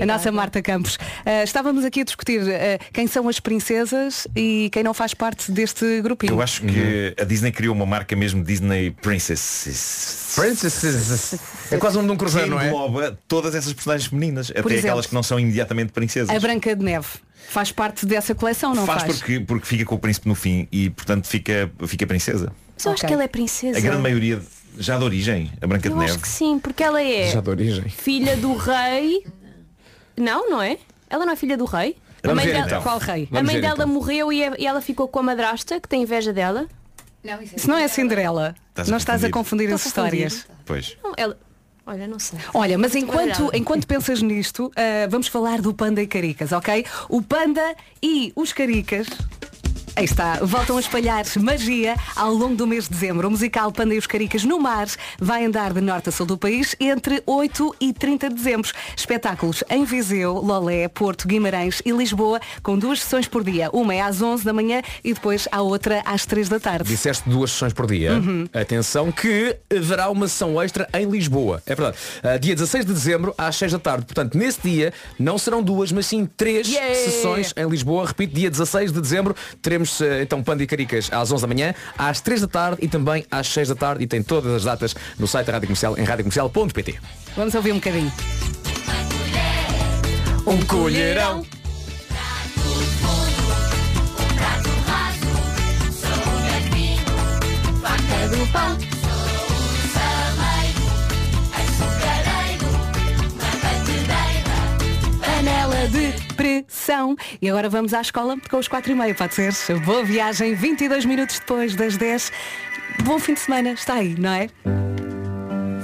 a nossa Marta Campos. Ah, estávamos aqui a discutir ah, quem são as princesas e quem não faz parte deste grupinho. Eu acho que a Disney criou uma marca mesmo Disney Princesses. Princesses. É quase um de um cruzeiro, não é? engloba todas essas personagens femininas, até exemplo, aquelas que não são imediatamente princesas. A Branca de Neve faz parte dessa coleção, não faz? faz, Porque, porque fica com o príncipe no fim e portanto fica, fica princesa. Mas eu acho que ela é princesa. A grande maioria já de origem, a Branca Eu de Neve. acho que sim, porque ela é Já de origem. filha do rei. Não, não é? Ela não é filha do rei? Vamos a mãe ver, dela, então. Qual rei? A mãe dela morreu e, é- e ela ficou com a madrasta, que tem inveja dela. Não, isso Se não é Cinderela, Estás a não estás a confundir Estou as a histórias. Pois. Não, ela... Olha, não sei. Olha, mas enquanto, enquanto pensas nisto, ah, vamos falar do Panda e Caricas, ok? O Panda e os Caricas. Aí está, voltam a espalhar magia ao longo do mês de dezembro. O musical Panda e os Caricas no Mar vai andar de norte a sul do país entre 8 e 30 de dezembro. Espetáculos em Viseu, Lolé, Porto, Guimarães e Lisboa, com duas sessões por dia. Uma é às 11 da manhã e depois a outra às 3 da tarde. Disseste duas sessões por dia. Uhum. Atenção que haverá uma sessão extra em Lisboa. É verdade. Ah, dia 16 de dezembro às 6 da tarde. Portanto, nesse dia não serão duas, mas sim três Yeah! sessões em Lisboa. Repito, dia 16 de dezembro teremos ah, então Panda e Caricas às 11 da manhã, às 3 da tarde e também às 6 da tarde. E tem todas as datas no site da Rádio Comercial em radiocomercial.pt. Vamos ouvir um bocadinho. Um colherão. do pão. Panela de pressão. E agora vamos à escola com os 4 e meia, pode ser? Boa viagem, 22 minutos depois das 10. Bom fim de semana, está aí, não é?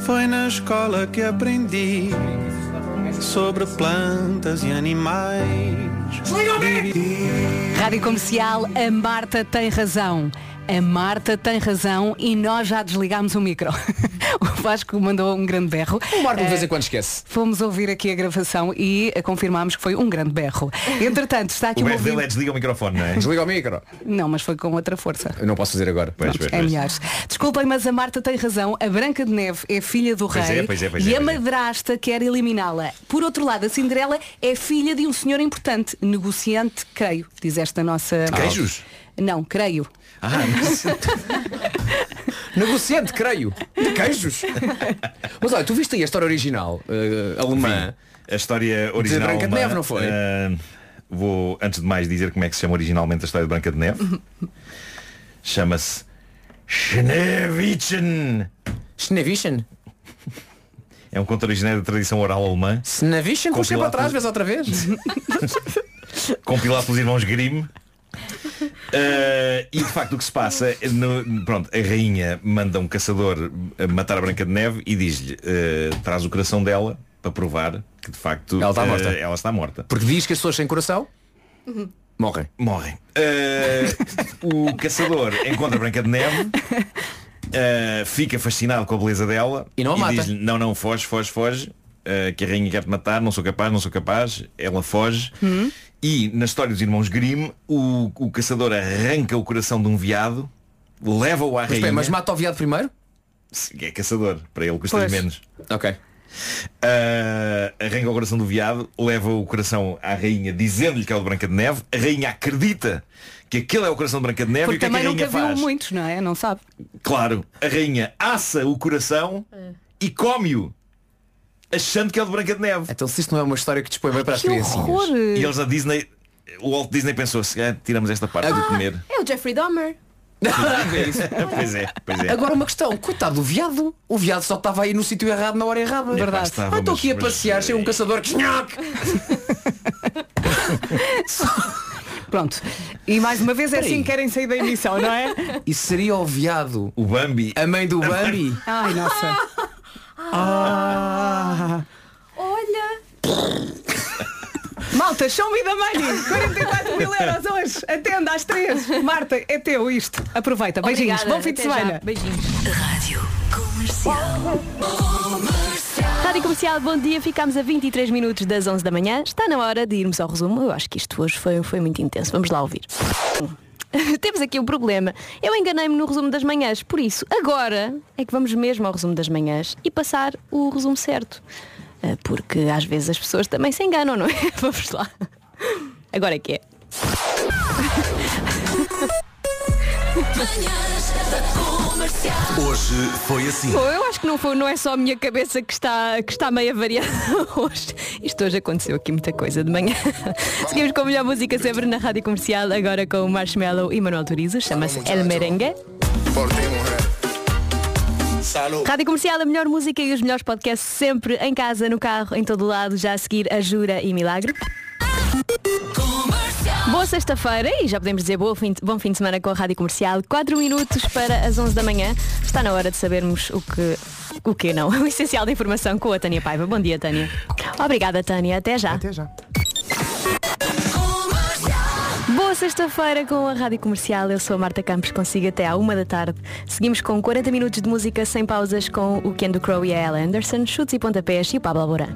Foi na escola que aprendi sobre plantas e animais. Rádio Comercial, a Marta tem razão. A Marta tem razão e nós já desligámos o micro. o Vasco mandou um grande berro. O Marco de vez Eh, em quando esquece. Fomos ouvir aqui a gravação e eh, confirmámos que foi um grande berro. Entretanto, está aqui O um berro dele é desliga o microfone, não é? Desliga o micro. Não, mas foi com outra força. Eu não posso fazer agora. Pois, Pronto, pois, é pois. melhor. Desculpem, mas a Marta tem razão. A Branca de Neve é filha do Pois rei é, pois é, pois e é, a pois é. madrasta quer eliminá-la. Por outro lado, a Cinderela é filha de um senhor importante, negociante, creio, diz esta nossa... Queijos? Não, creio. Ah, Negociante, creio. De queijos. Mas olha, tu viste aí a história original eh, alemã? A história original. Branca de alemã, Neve, não foi? ah, vou, antes de mais, dizer como é que se chama originalmente a história de Branca de Neve. Chama-se Schneewittchen. Schneewittchen? É um conto originário da tradição oral alemã. Schneewittchen? Puxa para trás, vês outra vez? compilado pelos irmãos Grimm. Uh, e de facto o que se passa no- pronto, a rainha manda um caçador matar a Branca de Neve e diz-lhe uh, traz o coração dela para provar que de facto Ela está uh, morta. ela está morta Porque diz que as pessoas sem coração morrem. morrem Uh, o caçador encontra a Branca de Neve fica fascinado com a beleza dela E não a mata. diz-lhe não não foge foge foge que a rainha quer te matar não sou capaz não sou capaz ela foge Hum? E na história dos irmãos Grimm, o, o caçador arranca o coração de um veado, leva-o à Mas, rainha. bem, mas mata o viado primeiro? É caçador, para ele custa-lhe Pois. menos. Ok. Ah, arranca o coração do veado, leva o coração à rainha, dizendo-lhe que é o de Branca de Neve. A rainha acredita que aquele é o coração de Branca de Neve Porque e o que é que a também rainha nunca viu faz? muitos, não é? Não sabe. Claro, a rainha assa o coração e come-o, achando que é o de Branca de Neve. Então se isto não é uma história que dispõe bem para as Que criancinhas. horror! E eles na Disney, o Walt Disney pensou, se calhar tiramos esta parte de comer. É o Jeffrey Dahmer. pois é, pois é. Agora uma questão, coitado do viado. O viado só estava aí no sítio errado na hora errada. Epá, Verdade. estava, ah, estou mas- aqui a mas, passear, chega um caçador que Pronto. E mais uma vez é Peraí. assim que querem sair da emissão, não é? E seria o viado O Bambi. a mãe do Bambi? Ai, nossa. Ah. Olha. Malta, show me the money! 44 mil euros hoje! Atenda às três! Marta, é teu isto! Aproveita, beijinhos, Obrigada, bom fim de até já. semana! Beijinhos. Rádio Comercial. Rádio Comercial, bom dia. Ficámos a 23 minutos das 11 da manhã. Está na hora de irmos ao resumo. Eu acho que isto hoje foi, foi muito intenso. Vamos lá ouvir. Temos aqui um problema. Eu enganei-me no resumo das manhãs. Por isso, agora é que vamos mesmo ao resumo das manhãs e passar o resumo certo. Ah, Porque às vezes as pessoas também se enganam, não é? Vamos lá. Agora é que é. Hoje foi assim. Bom, eu acho que não, foi, não é só a minha cabeça que está, que está meio avariada hoje. Isto hoje aconteceu aqui muita coisa de manhã. Seguimos com a melhor música sempre na Rádio Comercial, agora com o Marshmallow e Manuel Turizo, chama-se El Merengue. Rádio Comercial, a melhor música e os melhores podcasts sempre em casa, no carro, em todo lado, já a seguir a Jura e Milagre. Boa sexta-feira e já podemos dizer boa fim bom fim de semana com a Rádio Comercial. 4 minutos para as 11 da manhã. Está na hora de sabermos o que... O que não? O essencial da informação com a Tânia Paiva. Bom dia, Tânia. Obrigada, Tânia. Até já. Até já. Boa sexta-feira com a Rádio Comercial. Eu sou a Marta Campos, consigo até à uma da tarde. Seguimos com 40 minutos de música sem pausas com o Ken do Crow e a Ella Anderson, chutes e pontapés e o Pablo Alborán.